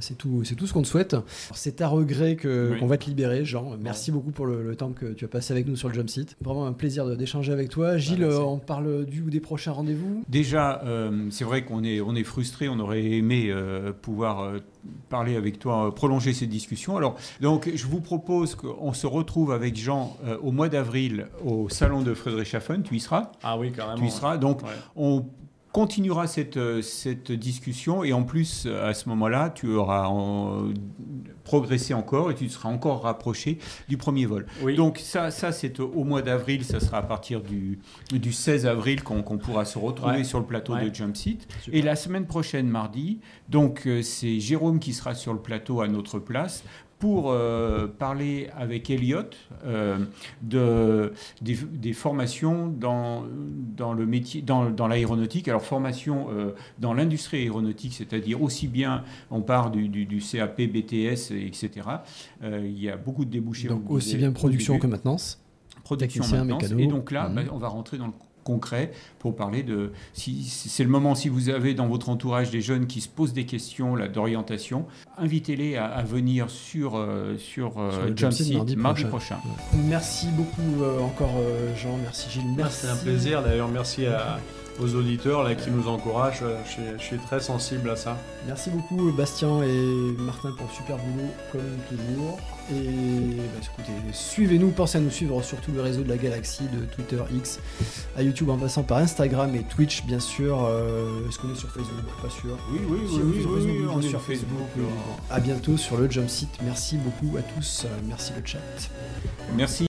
C'est tout, c'est tout ce qu'on te souhaite. C'est à regret que, qu'on va te libérer, Jean. Merci beaucoup pour le, temps que tu as passé avec nous sur le Jump Site. Vraiment un plaisir d'échanger avec toi. Gilles, ah, on parle du ou des prochains rendez-vous? Déjà, euh, c'est vrai qu'on est, on est frustré. On aurait aimé euh, pouvoir euh, parler avec toi, prolonger ces discussions. Alors, donc, je vous propose qu'on se retrouve avec Jean au mois d'avril au salon de Friedrichshafen. Tu y seras? Ah oui, carrément. Tu y seras. Donc, on continuera cette, euh, cette discussion et en plus, à ce moment-là, tu auras progressé encore et tu seras encore rapproché du premier vol. Donc ça, ça c'est au mois d'avril, ça sera à partir du, du 16 avril qu'on pourra se retrouver sur le plateau de Jump Seat. Et la semaine prochaine, mardi, donc euh, c'est Jérôme qui sera sur le plateau à notre place pour euh, parler avec Elliot euh, de, des, formations dans, dans le métier, dans, dans l'aéronautique. Alors formation euh, dans l'industrie aéronautique, c'est-à-dire aussi bien on part du, du, CAP, BTS, etc. il y a beaucoup de débouchés. Donc aussi bien production que maintenance. Production, maintenance. Et donc là, mmh. bah, on va rentrer dans le concret pour parler de si c'est le moment si vous avez dans votre entourage des jeunes qui se posent des questions d'orientation invitez-les à, venir sur euh, sur, euh, Jump Seat mardi, prochain. merci beaucoup euh, encore Jean. Merci Gilles. Merci c'est un plaisir. D'ailleurs merci à aux auditeurs là, qui nous encouragent. Je, suis très sensible à ça. Merci beaucoup Bastien et Martin pour le super boulot comme toujours. Et bah, écoutez, suivez-nous, pensez à nous suivre sur tout le réseau de la galaxie, de Twitter, X, à YouTube en passant par Instagram et Twitch bien sûr. Euh, est-ce qu'on est sur Facebook? Pas sûr. Oui, oui, oui, oui, on est sur Facebook. À bientôt sur le Jump Site. Merci beaucoup à tous. Merci le chat. Merci.